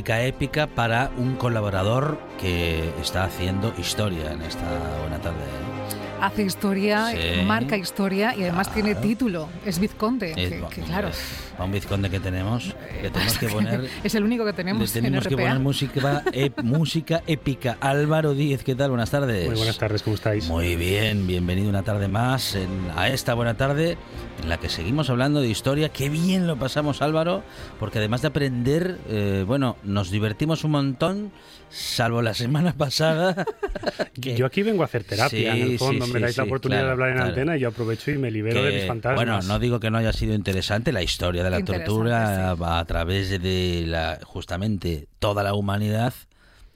Música épica para un colaborador que está haciendo historia en esta buena tarde. ¿Eh? Hace historia, Sí. marca historia y además tiene Claro. título. Es vizconde. Es- que, que claro. A un vizconde que tenemos, le tenemos que poner, Es el único que le tenemos en tenemos que RPA. poner música, ep- música épica. Álvaro Díez, ¿qué tal? Buenas tardes. Muy buenas tardes, ¿cómo estáis? Muy bien, bienvenido una tarde más en- a esta buena tarde en la que seguimos hablando de historia. Qué bien lo pasamos, Álvaro, porque además de aprender, eh, bueno, nos divertimos un montón, salvo la semana pasada. que- Yo aquí vengo a hacer terapia, Sí, en el fondo. sí, me sí, dais la sí, oportunidad claro, de hablar en claro. antena y yo aprovecho y me libero de que, mis fantasmas. Bueno, no digo que no haya sido interesante la historia de la tortura a, a través de la justamente toda la humanidad.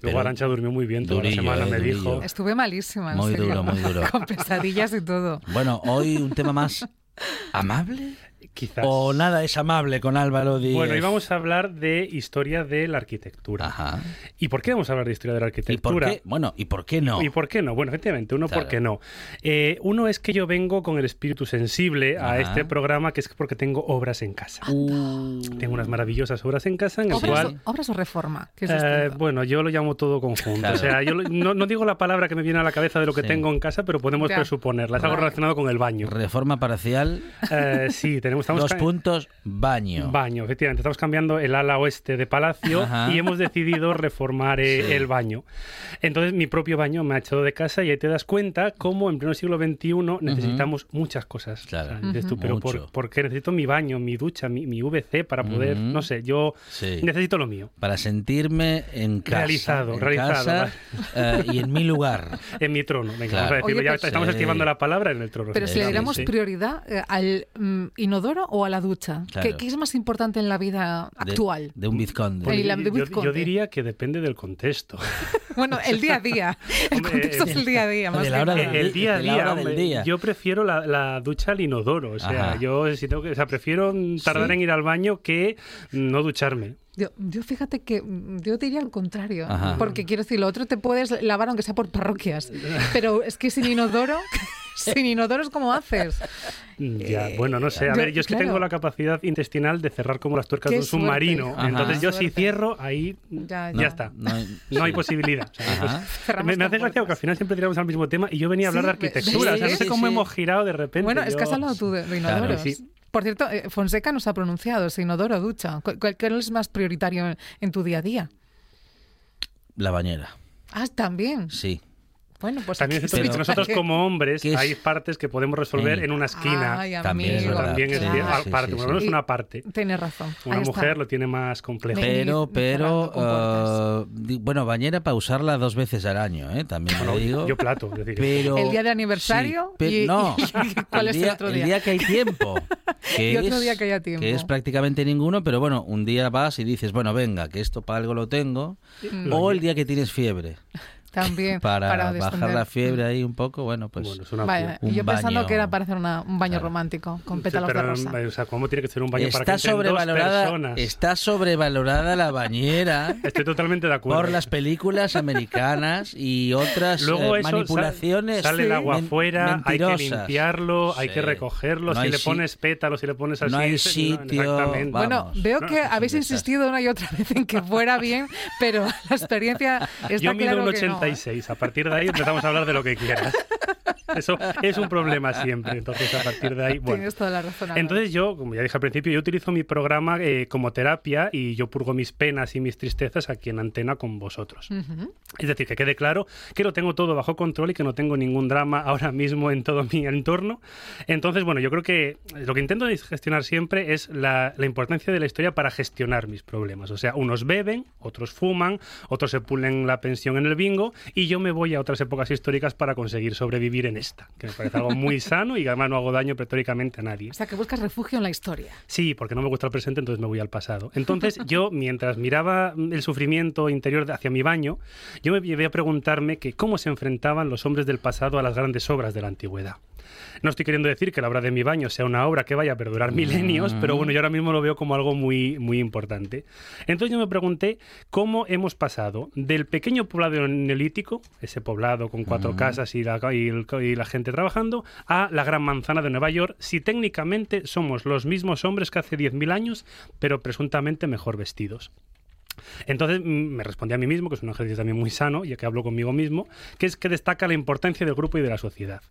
Luego Arancha durmió muy bien toda durillo, la semana, eh, me durillo. dijo. Estuve malísima. Muy serio. duro, muy duro. Con pesadillas y todo. Bueno, hoy un tema más amable Quizás. o nada es amable con Álvaro Díaz. Bueno, y vamos a hablar de historia de la arquitectura. Ajá. ¿Y por qué vamos a hablar de historia de la ¿Y por arquitectura? qué? Bueno, ¿y por qué no? ¿Y por qué no? Bueno, efectivamente, uno, Claro. ¿por qué no? Eh, uno es que yo vengo con el espíritu sensible a este programa, que es porque tengo obras en casa. Uh, Tengo unas maravillosas obras en casa en el ¿Obras, cual... o, obras o reforma? Que Eh, bueno, yo lo llamo todo conjunto. Claro. O sea, yo lo- no, no digo la palabra que me viene a la cabeza de lo que Sí. tengo en casa, pero podemos presuponerla. Es algo relacionado con el baño. reforma parcial, Eh, sí, tenemos estamos dos puntos, baño. Baño, efectivamente. Estamos cambiando el ala oeste de Palacio Ajá. y hemos decidido reformar eh, Sí. el baño. Entonces, mi propio baño me ha echado de casa y ahí te das cuenta cómo en pleno siglo XXI necesitamos muchas cosas. Claro. O sea, dices tú, pero por, ¿por qué necesito mi baño, mi ducha, mi, mi VC para poder, Ujú. no sé, yo Sí. necesito lo mío. Para sentirme en casa. Realizado, en realizado. casa, eh, y en mi lugar. En mi trono. Venga, Claro. vamos a decirlo. Oye, ya pero- estamos Sí. esquivando la palabra en el trono. Pero si le sí. prioridad eh, al mm, inodoro o a la ducha, Claro. ¿Qué, qué es más importante en la vida De- actual? De, un vizconde. Pues- Yo- de yo, diría que depende del contexto. Bueno, el día a día. El Hombre, contexto es el día a día. Más de la hora del el día a de día, hombre, día. yo prefiero la, la ducha al inodoro. O sea, Ajá. yo si tengo que, o sea, prefiero tardar Sí. en ir al baño que no ducharme. Yo, yo fíjate que mm, yo diría al contrario, Ajá. porque quiero decir, lo otro te puedes lavar aunque sea por parroquias, pero es que sin inodoro, sin inodoro es como haces. Ya, bueno, no sé. A Eh, yo- ver, yo es que claro. tengo la capacidad intestinal de cerrar como las tuercas Qué de un submarino. suerte. Ajá. Entonces yo si cierro, ahí Ya, ya, ya. está. No hay- No hay sí. posibilidad. O sea, Ajá. pues, me, me hace gracia porque al final siempre tiramos al mismo tema y yo venía a hablar Sí, de arquitectura. sí, o sea, no sé cómo sí. hemos girado de repente. Bueno, es que has hablado tú de, de Claro, inodoros. sí. Por cierto, eh, Fonseca nos ha pronunciado, si inodoro o ducha. ¿Cu- ¿Cuál, cuál es más prioritario en tu día a día? La bañera, Ah, también. sí. Bueno, pues También es cierto que nosotros como hombres ¿Qué es? hay partes que podemos resolver Sí. en una esquina. Ay, También es verdad. También es sí, sí, por lo menos una parte. Tienes razón. Una Ahí está. mujer lo tiene más complejo. Pero, pero, di- bueno, bañera para usarla dos veces al año, ¿eh? También Bueno, digo. yo plato, es decir, Pero, ¿El día de aniversario? Y- no, y- ¿cuál es el día, otro día? día que hay tiempo. Que Y otro es- día que haya tiempo. Que es prácticamente ninguno, pero bueno, un día vas y dices, bueno, venga, que esto para algo lo tengo. Mm. O el día que tienes fiebre. También. para, bajar distender. la fiebre ahí un poco, bueno, pues Bueno, es una Vaya. Un yo pensando baño. que era para hacer una- un baño Claro. romántico con Sí, pétalos pero, de rosa. O sea, ¿cómo tiene que ser un baño para que está entren dos sobrevalorada, personas? está sobrevalorada la bañera Estoy totalmente de acuerdo. por las películas americanas y otras Luego eh, eso, manipulaciones. sale, sale el agua afuera, hay que limpiarlo, hay Sí. que recogerlo. No si hay le si- pones pétalos, si le pones así... no hay sitio, exactamente. va- Bueno, veo No, que habéis insistido una y otra vez en que fuera bien, pero la experiencia está Yo mido claro un que no, ¿eh? 86. A partir de ahí empezamos a hablar de lo que quieras. Eso es un problema siempre. Entonces, a partir de ahí, bueno. Tienes toda la razón. Entonces yo, como ya dije al principio, yo utilizo mi programa eh, como terapia y yo purgo mis penas y mis tristezas aquí en antena con vosotros. Ujú. Es decir, que quede claro que lo tengo todo bajo control y que no tengo ningún drama ahora mismo en todo mi entorno. Entonces, bueno, yo creo que lo que intento es gestionar siempre es la, la importancia de la historia para gestionar mis problemas. O sea, unos beben, otros fuman, otros se pulen la pensión en el bingo y yo me voy a otras épocas históricas para conseguir sobrevivir en esta, que me parece algo muy sano y que además no hago daño pretóricamente a nadie. O sea, que buscas refugio en la historia. Sí, porque no me gusta el presente, entonces me voy al pasado. Entonces yo, mientras miraba el sufrimiento interior hacia mi baño, yo me llevé a preguntarme que cómo se enfrentaban los hombres del pasado a las grandes obras de la antigüedad. No estoy queriendo decir que la obra de mi baño sea una obra que vaya a perdurar milenios, pero bueno, yo ahora mismo lo veo como algo muy, muy importante. Entonces yo me pregunté cómo hemos pasado del pequeño poblado neolítico, ese poblado con cuatro casas y la, y el- y la gente trabajando, a la gran manzana de Nueva York, si técnicamente somos los mismos hombres que hace 10.000 años, pero presuntamente mejor vestidos. Entonces mm, me respondí a mí mismo, que es un ejercicio también muy sano, ya que hablo conmigo mismo, que es que destaca la importancia del grupo y de la sociedad.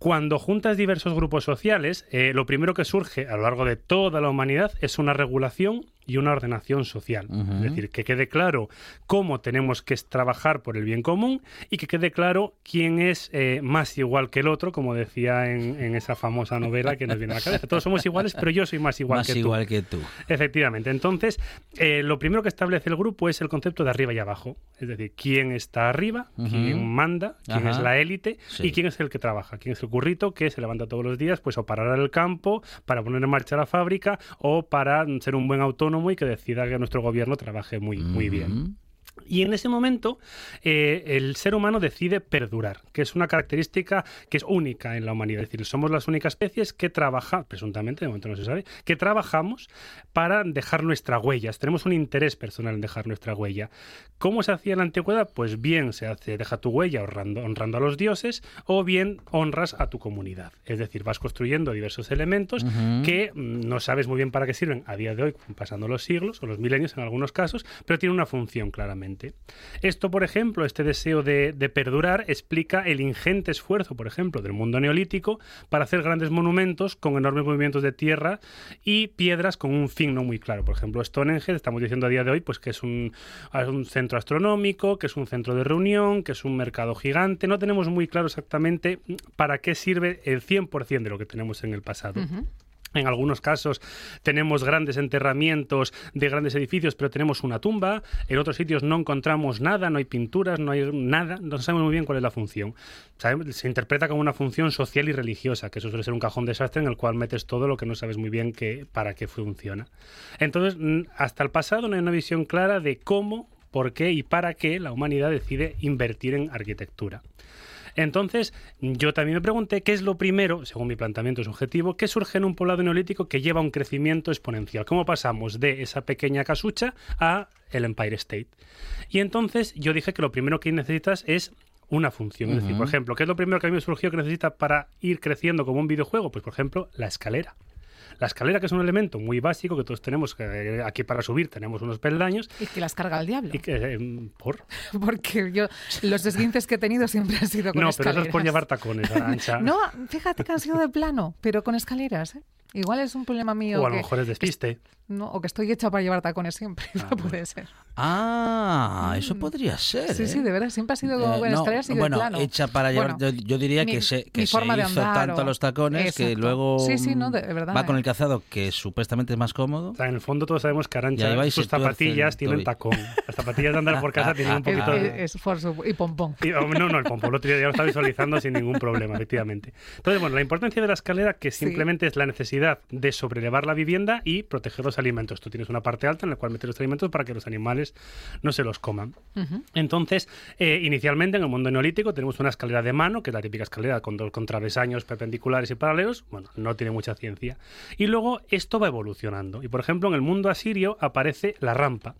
Cuando juntas diversos grupos sociales, eh, lo primero que surge a lo largo de toda la humanidad es una regulación y una ordenación social. Ujú. Es decir, que quede claro cómo tenemos que trabajar por el bien común y que quede claro quién es eh, más igual que el otro, como decía en, en esa famosa novela que nos viene a la cabeza. Todos somos iguales, pero yo soy más igual más que tú. igual que tú. Efectivamente. Entonces, eh, lo primero que establece el grupo es el concepto de arriba y abajo. Es decir, quién está arriba, Ujú. quién manda, quién Ajá. es la élite Sí. y quién es el que trabaja, quién es el currito que se levanta todos los días pues o para el campo, para poner en marcha la fábrica o para ser un buen autónomo y que decida que nuestro gobierno trabaje muy, muy bien. Y en ese momento eh, el ser humano decide perdurar, que es una característica que es única en la humanidad. Es decir, somos las únicas especies que trabajan, presuntamente, de momento no se sabe, que trabajamos para dejar nuestra huella. Tenemos un interés personal en dejar nuestra huella. ¿Cómo se hacía en la antigüedad? Pues bien se hace, deja tu huella honrando, honrando a los dioses o bien honras a tu comunidad. Es decir, vas construyendo diversos elementos que mm, no sabes muy bien para qué sirven a día de hoy, pasando los siglos o los milenios en algunos casos, pero tiene una función claramente. Esto, por ejemplo, este deseo de, perdurar explica el ingente esfuerzo, por ejemplo, del mundo neolítico para hacer grandes monumentos con enormes movimientos de tierra y piedras con un fin no muy claro. Por ejemplo, Stonehenge, estamos diciendo a día de hoy, pues que es un, centro astronómico, que es un centro de reunión, que es un mercado gigante. No tenemos muy claro exactamente para qué sirve el 100% de lo que tenemos en el pasado. En algunos casos tenemos grandes enterramientos de grandes edificios, pero tenemos una tumba. En otros sitios no encontramos nada, no hay pinturas, no hay nada. No sabemos muy bien cuál es la función. Se interpreta como una función social y religiosa, que eso suele ser un cajón desastre en el cual metes todo lo que no sabes muy bien que, para qué funciona. Entonces, hasta el pasado no hay una visión clara de cómo, por qué y para qué la humanidad decide invertir en arquitectura. Entonces, yo también me pregunté qué es lo primero, según mi planteamiento subjetivo, que surge en un poblado neolítico que lleva un crecimiento exponencial. ¿Cómo pasamos de esa pequeña casucha a el Empire State? Y entonces yo dije que lo primero que necesitas es una función. Es decir, por ejemplo, ¿qué es lo primero que a mí me surgió que necesita para ir creciendo como un videojuego? Pues, por ejemplo, la escalera. La escalera, que es un elemento muy básico que todos tenemos, que aquí para subir tenemos unos peldaños, Y que las carga el diablo. y que, eh, ¿por? Porque yo, los esguinces que he tenido siempre han sido con No, pero eso es por escaleras. llevar tacones, Arancha. No, fíjate que han sido de plano, pero con escaleras, ¿eh? Igual es un problema mío. o a lo que- mejor es despiste. no, o que estoy hecha para llevar tacones siempre. Ah, no puede ser. Ah, eso podría ser. Sí, ¿eh? sí, de verdad, siempre ha sido como Eh, con no, escaleras y bueno, plano. hecha para llevar. Bueno, yo, yo diría mi- que se, que se hizo andar tanto o- los tacones que Exacto. luego Sí, sí, no, mm, de verdad, va con eh. el calzado que supuestamente es más cómodo. O sea, en el fondo todos sabemos que Arancha, sus zapatillas tienen tacón. Las zapatillas de andar por casa tienen un poquito de... es y pompón. Y, oh, no, no, el pompo, el otro día ya lo estaba visualizando sin ningún problema, efectivamente. Entonces, bueno, la importancia de la escalera, que Sí. simplemente es la necesidad de sobrelevar la vivienda y proteger los alimentos. Tú tienes una parte alta en la cual meter los alimentos para que los animales no se los coman. Entonces, eh, inicialmente en el mundo neolítico tenemos una escalera de mano, que es la típica escalera con dos contravesaños perpendiculares y paralelos. Bueno, no tiene mucha ciencia. Y luego esto va evolucionando. Y por ejemplo, en el mundo asirio aparece la rampa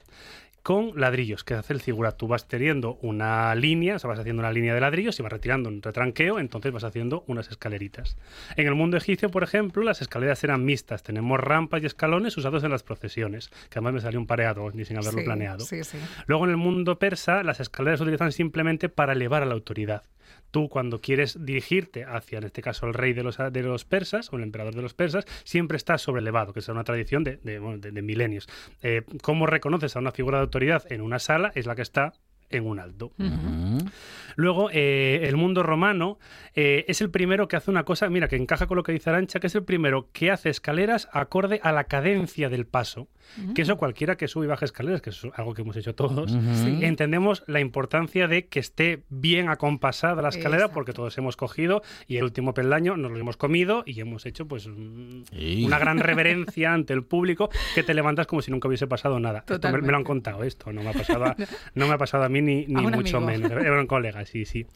con ladrillos, que hace el figura. Tú vas teniendo una línea, o sea, vas haciendo una línea de ladrillos y vas retirando un retranqueo, entonces vas haciendo unas escaleritas. En el mundo egipcio, por ejemplo, las escaleras eran mixtas. Tenemos rampas y escalones usados en las procesiones, que además me salió un pareado, ni sin haberlo Sí, planeado. Sí, sí. Luego en el mundo persa, las escaleras se utilizan simplemente para elevar a la autoridad. Tú cuando quieres dirigirte hacia, en este caso, el rey de los, de los persas o el emperador de los persas, siempre estás sobrelevado, que es una tradición de, de, de- de milenios. Eh, ¿Cómo reconoces a una figura de autoridad en una sala? Es la que está en un alto. Luego, eh, el mundo romano eh, es el primero que hace una cosa, mira, que encaja con lo que dice Arancha, que es el primero que hace escaleras acorde a la cadencia del paso. Que eso cualquiera que sube y baja escaleras, que es algo que hemos hecho todos. Sí. entendemos la importancia de que esté bien acompasada la escalera, Exacto. porque todos hemos cogido y el último peldaño nos lo hemos comido y hemos hecho pues un- Sí. una gran reverencia ante el público que te levantas como si nunca hubiese pasado nada. Esto me, me lo han contado esto, no me ha pasado a, no me ha pasado a mí ni, ni A mucho amigo. menos. Era un colega, sí, sí.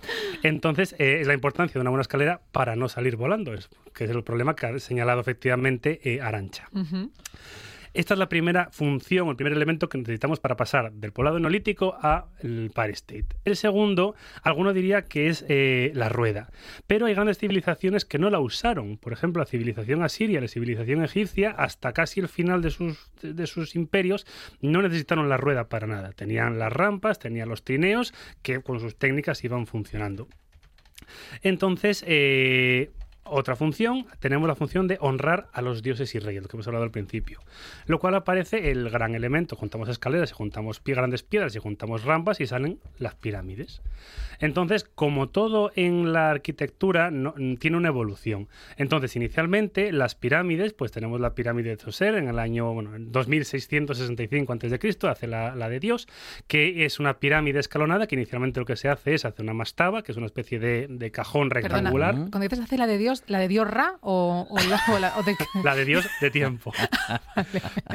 Entonces, eh, es la importancia de una buena escalera para no salir volando, es, que es el problema que ha señalado efectivamente eh, Arancha. Esta es la primera función, el primer elemento que necesitamos para pasar del poblado neolítico al Empire State. El segundo, alguno diría que es eh, la rueda, pero hay grandes civilizaciones que no la usaron. Por ejemplo, la civilización asiria, la civilización egipcia, hasta casi el final de sus, de sus imperios, no necesitaron la rueda para nada. Tenían las rampas, tenían los trineos, que con sus técnicas iban funcionando. Entonces, eh, otra función, tenemos la función de honrar a los dioses y reyes, lo que hemos hablado al principio. Lo cual aparece el gran elemento. Juntamos escaleras y juntamos pie- grandes piedras y juntamos rampas y salen las pirámides. Entonces, como todo en la arquitectura, no- tiene una evolución. Entonces, inicialmente, las pirámides, pues tenemos la pirámide de Zoser en el año bueno, en 2665 a.C., hace la, la de Dios, que es una pirámide escalonada que inicialmente lo que se hace es hacer una mastaba, que es una especie de, de cajón Perdona, rectangular. Cuando dices hacer la de Dios, ¿la de Dios Ra o, o la, o la- o de qué? La de Dios de tiempo.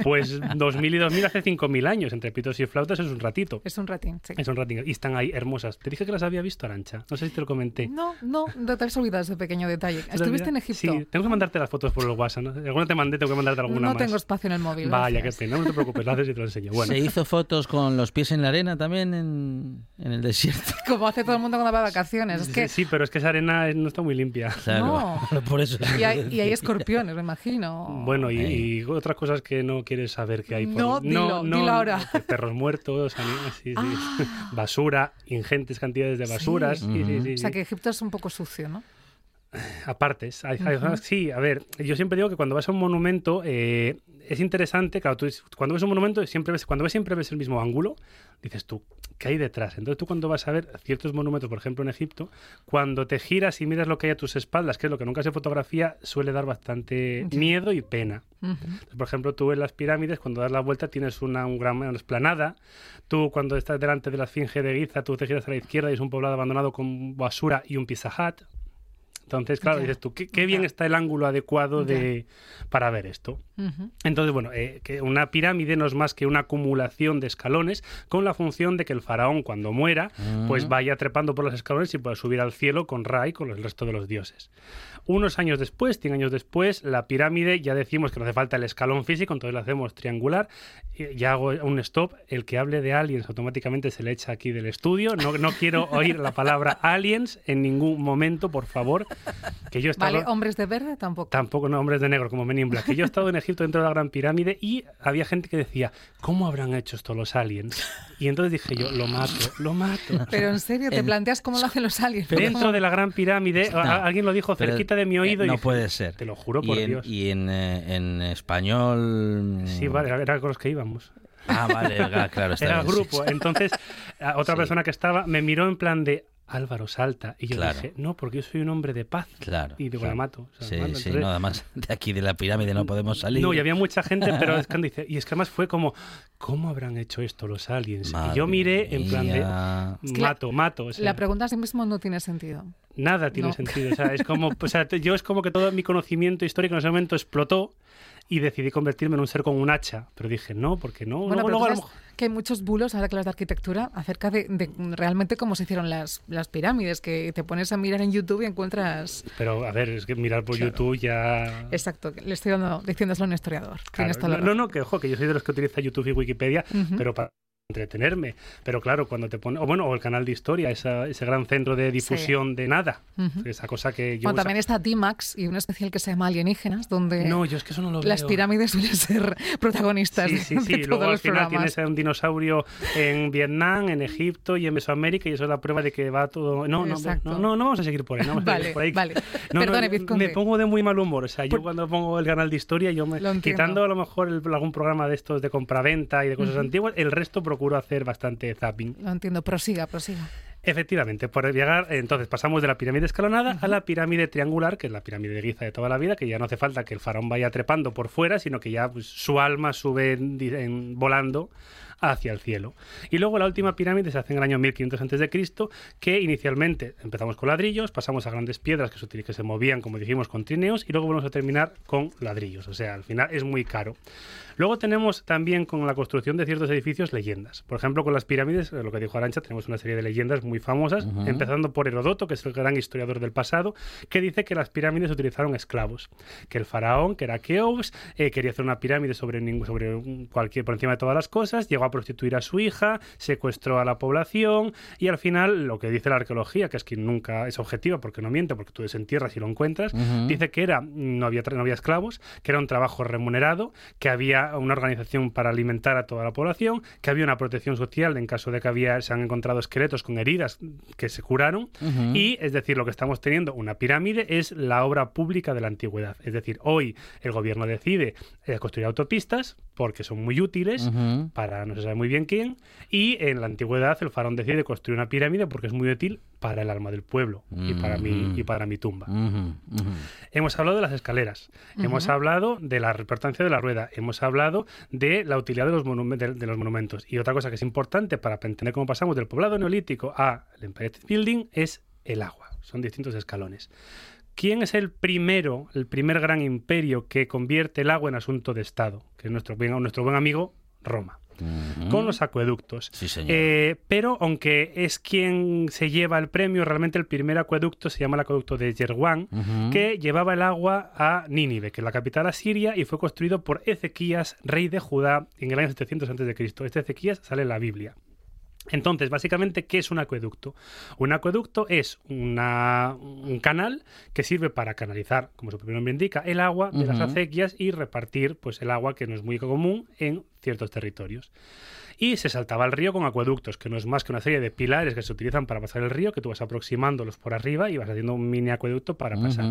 Pues 2000 y 2000 hace 5000 años. Entre pitos y flautas es un ratito. Es un ratín, sí. Es un ratito. Y están ahí hermosas. Te dije que las había visto, Arancha. No sé si te lo comenté. No, no, no te has olvidado ese pequeño detalle. ¿Te ¿Estuviste en? Egipto? Sí, tengo que mandarte las fotos por el WhatsApp. ¿no? Alguna te mandé, tengo que mandarte alguna no más. tengo espacio en el móvil. Vaya, gracias. pena. No te preocupes, lo haces y te lo enseño. Bueno, Se hizo fotos con los pies en la arena también en, en el desierto. Como hace todo el mundo cuando va de vacaciones. Es sí, que, sí, pero es que esa arena no está muy limpia. Claro, por eso. y, hay, y hay escorpiones, me imagino. Bueno, y, otras cosas que no quieres saber que hay por No, dilo, dilo ahora. Perros muertos, sí, sí. basura, ingentes cantidades de basuras. Sí. sí, sí, sí, O sea que Egipto es un poco sucio, ¿no? Apartes. Hay, hay zonas- sí, a ver, yo siempre digo que cuando vas a un monumento eh, es interesante, claro, tú cuando ves un monumento siempre ves, cuando ves siempre ves el mismo ángulo, dices tú, ¿qué hay detrás? Entonces tú cuando vas a ver ciertos monumentos, por ejemplo en Egipto, cuando te giras y miras lo que hay a tus espaldas, que es lo que nunca se fotografía, suele dar bastante miedo y pena. Entonces, por ejemplo, tú en las pirámides, cuando das la vuelta, tienes una, un gran, una esplanada. Tú, cuando estás delante de la Esfinge de Giza, tú te giras a la izquierda y es un poblado abandonado con basura y un Pizza Hut. Entonces, claro, dices tú, qué, qué bien está el ángulo adecuado de, para ver esto. Entonces, bueno, eh, que una pirámide no es más que una acumulación de escalones con la función de que el faraón, cuando muera, pues vaya trepando por los escalones y pueda subir al cielo con Ra y con el resto de los dioses. Unos años después, 100 años después, la pirámide, ya decimos que no hace falta el escalón físico, entonces la hacemos triangular. Ya hago un stop. El que hable de aliens automáticamente se le echa aquí del estudio. No, no quiero oír la palabra aliens en ningún momento, por favor. Que yo he estado... Vale, hombres de verde tampoco. Tampoco no, hombres de negro como Men in Black. Que yo he estado en Egipto dentro de la Gran Pirámide y había gente que decía, ¿cómo habrán hecho esto los aliens? Y entonces dije yo, lo mato, lo mato. Pero en serio, ¿te En- planteas cómo lo hacen los aliens? Dentro de la Gran Pirámide, No, a- alguien lo dijo cerquita de mi oído eh, y no dije, puede ser. Te lo juro por y en, Dios. Y en, eh, en español. Sí, vale, era con los que íbamos. Ah, vale, claro. está Era el bien, grupo. sí. Entonces, otra Sí. persona que estaba me miró en plan de, Álvaro salta. Y yo Claro. dije, no, porque yo soy un hombre de paz. Claro. Y digo, claro. la mato. O sea, Sí, mando, sí, entonces- nada más de aquí de la pirámide no podemos salir. No, y había mucha gente, pero es cuando dice, y es que además fue como, ¿cómo habrán hecho esto los aliens? Madre y yo miré en plan de, mía. Es que la- mato, mato. o sea, La pregunta a sí mismo no tiene sentido. nada tiene No. sentido. O sea, es como, o sea, yo es como que todo mi conocimiento histórico en ese momento explotó y decidí convertirme en un ser con un hacha. Pero dije, no, porque no. Bueno, luego, pero luego a tú lo sabes mejor- que hay muchos bulos, ahora que las de arquitectura, acerca de, de realmente cómo se hicieron las, las pirámides, que te pones a mirar en YouTube y encuentras... Pero a ver, es que mirar por Claro. YouTube ya. Exacto, le estoy dando, diciéndoselo a un historiador. Claro, no, no, no, que ojo, que yo soy de los que utiliza YouTube y Wikipedia, pero para entretenerme. Pero claro, cuando te pone, o bueno, o el canal de historia, esa- ese gran centro de difusión de nada, Ujú. esa cosa que yo... Bueno, también está D-Max y un especial que se llama Alienígenas, donde No, yo es que eso no lo las veo. pirámides suelen ser protagonistas Sí, sí, de sí. Luego al final programas. tienes a un dinosaurio en Vietnam, en Egipto y en Mesoamérica y eso es la prueba de que va todo... No, no, no, no, no vamos a seguir por ahí. No vamos a Vale, seguir por ahí. vale. No, no, Perdone, Vizconde. me pongo de muy mal humor. O sea, yo Por- cuando pongo el canal de historia, yo me, Lo quitando a lo mejor el- algún programa de estos de compraventa y de cosas Ujú. antiguas, el resto procuro hacer bastante zapping. Lo entiendo, prosiga, prosiga. Efectivamente, por llegar, entonces pasamos de la pirámide escalonada a la pirámide triangular, que es la pirámide de Giza de toda la vida, que ya no hace falta que el faraón vaya trepando por fuera, sino que ya pues, su alma sube en- en- volando hacia el cielo. Y luego la última pirámide se hace en el año 1500 a.C., que inicialmente empezamos con ladrillos, pasamos a grandes piedras que se, que se movían, como dijimos, con trineos, y luego vamos a terminar con ladrillos. O sea, al final es muy caro. Luego tenemos también con la construcción de ciertos edificios leyendas. Por ejemplo, con las pirámides, eh, lo que dijo Arancha, tenemos una serie de leyendas muy famosas, Ujú. empezando por Herodoto, que es el gran historiador del pasado, que dice que las pirámides utilizaron esclavos, que el faraón, que era Keops, eh, quería hacer una pirámide sobre, ningún- sobre cualquier, por encima de todas las cosas, llegó a prostituir a su hija, secuestró a la población y al final lo que dice la arqueología, que es que nunca es objetiva porque no miente, porque tú desentierras y lo encuentras, dice que era no había, no había esclavos, que era un trabajo remunerado, que había una organización para alimentar a toda la población, que había una protección social en caso de que había, se han encontrado esqueletos con heridas que se curaron. Y es decir, lo que estamos teniendo, una pirámide, es la obra pública de la antigüedad. Es decir, hoy el gobierno decide eh, construir autopistas porque son muy útiles Ujú. para no se sabe muy bien quién, y en la antigüedad el faraón decide construir una pirámide porque es muy útil para el alma del pueblo y, para mi, Mm. y para mi tumba. Ujú, ujú. Hemos hablado de las escaleras, hemos hablado de la importancia de la rueda, hemos hablado de la utilidad de los, de, de los monumentos. Y otra cosa que es importante para entender cómo pasamos del poblado neolítico al Empire State Building es el agua. Son distintos escalones. ¿Quién es el primero, el primer gran imperio que convierte el agua en asunto de Estado? Que es nuestro, buen- nuestro buen amigo Roma con los acueductos. Sí, señor. Eh, pero aunque es quien se lleva el premio, realmente el primer acueducto se llama el acueducto de Yerwan, que llevaba el agua a Nínive, que es la capital asiria, y fue construido por Ezequías, rey de Judá, en el año 700 a.C. Este Ezequías sale en la Biblia. Entonces, básicamente, ¿qué es un acueducto? Un acueducto es una- un canal que sirve para canalizar, como su propio nombre indica, el agua de las acequias y repartir pues, el agua, que no es muy común, en ciertos territorios. Y se saltaba el río con acueductos, que no es más que una serie de pilares que se utilizan para pasar el río, que tú vas aproximándolos por arriba y vas haciendo un mini acueducto para pasar.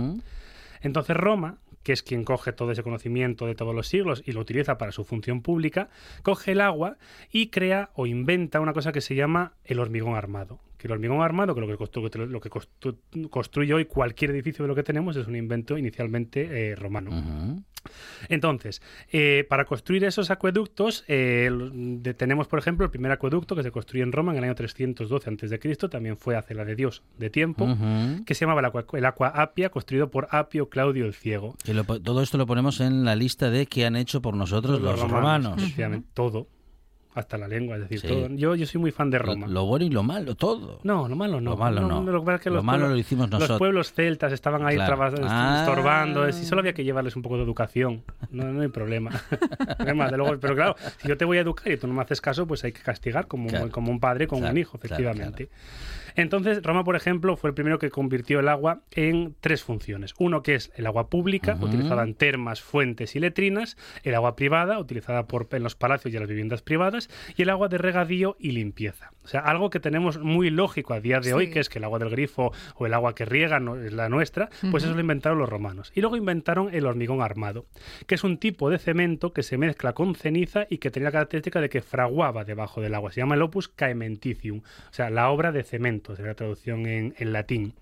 Entonces Roma, que es quien coge todo ese conocimiento de todos los siglos y lo utiliza para su función pública, coge el agua y crea o inventa una cosa que se llama el hormigón armado. Que el hormigón armado, que lo que, lo que constru- construye hoy cualquier edificio de lo que tenemos, es un invento inicialmente eh, romano. Entonces, eh, para construir esos acueductos, eh, de- tenemos, por ejemplo, el primer acueducto que se construyó en Roma en el año 312 a.C., también fue hace la de Dios de tiempo, que se llamaba el Aqua, el Aqua Appia, construido por Apio Claudio el Ciego. Que lo todo esto lo ponemos en la lista de que han hecho por nosotros los, romanos. Todo. Hasta la lengua, es decir, Sí. todo. Yo, yo soy muy fan de Lo, Roma. lo bueno y lo malo, todo. No, lo malo no. Lo malo no. lo que pasa es que Lo los malo pueblos- lo hicimos nosotros. Los pueblos celtas estaban ahí Claro. trabas- Ah. estorbando. Si solo había que llevarles un poco de educación. No, no hay problema. Problema, de luego, pero claro, si yo te voy a educar y tú no me haces caso, pues hay que castigar como, Claro. un, como un padre con Claro, un hijo, efectivamente. Entonces, Roma, por ejemplo, fue el primero que convirtió el agua en tres funciones. Uno que es el agua pública, utilizada en termas, fuentes y letrinas, el agua privada, utilizada por, en los palacios y en las viviendas privadas, y el agua de regadío y limpieza. O sea, algo que tenemos muy lógico a día de Sí. hoy, que es que el agua del grifo o el agua que riega no, es la nuestra, pues eso lo inventaron los romanos. Y luego inventaron el hormigón armado, que es un tipo de cemento que se mezcla con ceniza y que tenía la característica de que fraguaba debajo del agua. Se llama el opus caementicium, o sea, la obra de cemento. La traducción en latín.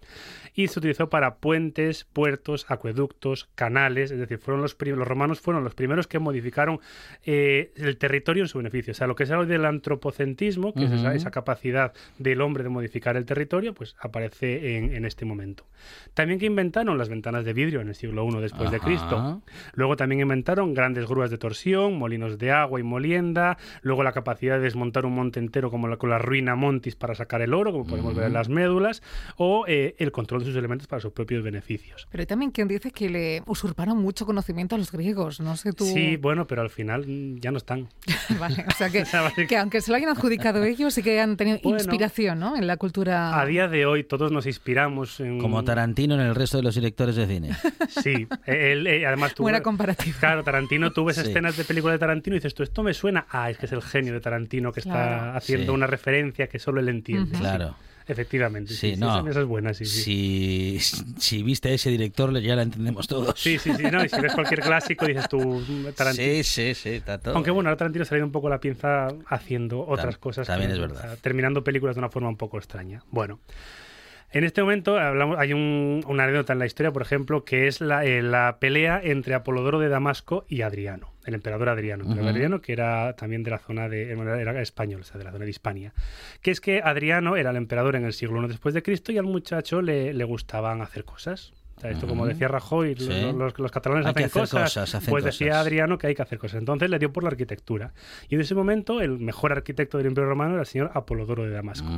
Y se utilizó para puentes, puertos, acueductos, canales, es decir, fueron los, romanos fueron los primeros que modificaron eh, el territorio en su beneficio. O sea, lo que es algo del antropocentrismo, que es esa, capacidad del hombre de modificar el territorio, pues aparece en, en este momento. También que inventaron las ventanas de vidrio en el siglo I después de. Cristo. Luego también inventaron grandes grúas de torsión, molinos de agua y molienda. Luego la capacidad de desmontar un monte entero como la, con la ruina montis para sacar el oro, como podemos ver en las médulas. O eh, el control de sus elementos para sus propios beneficios. Pero hay también quien dice que le usurparon mucho conocimiento a los griegos. No sé tú. Sí, bueno, pero al final ya no están. Vale, o sea que, O sea, básicamente- que aunque se lo hayan adjudicado ellos, sí que han tenido Bueno. inspiración ¿no? en la cultura. A día de hoy todos nos inspiramos en... Como Tarantino en el resto de los directores de cine. Sí, él, eh, además. Buena comparativa. Claro, Tarantino, tú ves Sí. escenas de películas de Tarantino y dices, tú, esto me suena. Ah, es que es el genio de Tarantino que está haciendo Sí. una referencia que solo él entiende. Claro. Efectivamente. Sí, Sí, no. esa- esa es buena, sí. Si, si viste a ese director, ya la entendemos todos. Sí, sí, sí, no, y si ves cualquier clásico dices tú, mm, Tarantino. Sí, sí, sí, está todo. Aunque bueno, ahora Tarantino se ha ido un poco la pinza haciendo otras cosas. también que- es verdad. o sea, terminando películas de una forma un poco extraña. Bueno. En este momento hablamos, hay un- una anécdota en la historia, por ejemplo, que es la, eh, la pelea entre Apolodoro de Damasco y Adriano, el emperador Adriano. El emperador Ujú. Adriano, que era también de la zona de. era español, o sea, de la zona de Hispania. Que es que Adriano era el emperador en el siglo I después de Cristo y al muchacho le, le gustaban hacer cosas. O sea, esto, como decía Rajoy, Sí. los, los- los catalanes hacen hacer cosas. cosas, hacen pues decía cosas. Adriano que hay que hacer cosas. Entonces le dio por la arquitectura. Y en ese momento, el mejor arquitecto del Imperio Romano era el señor Apolodoro de Damasco.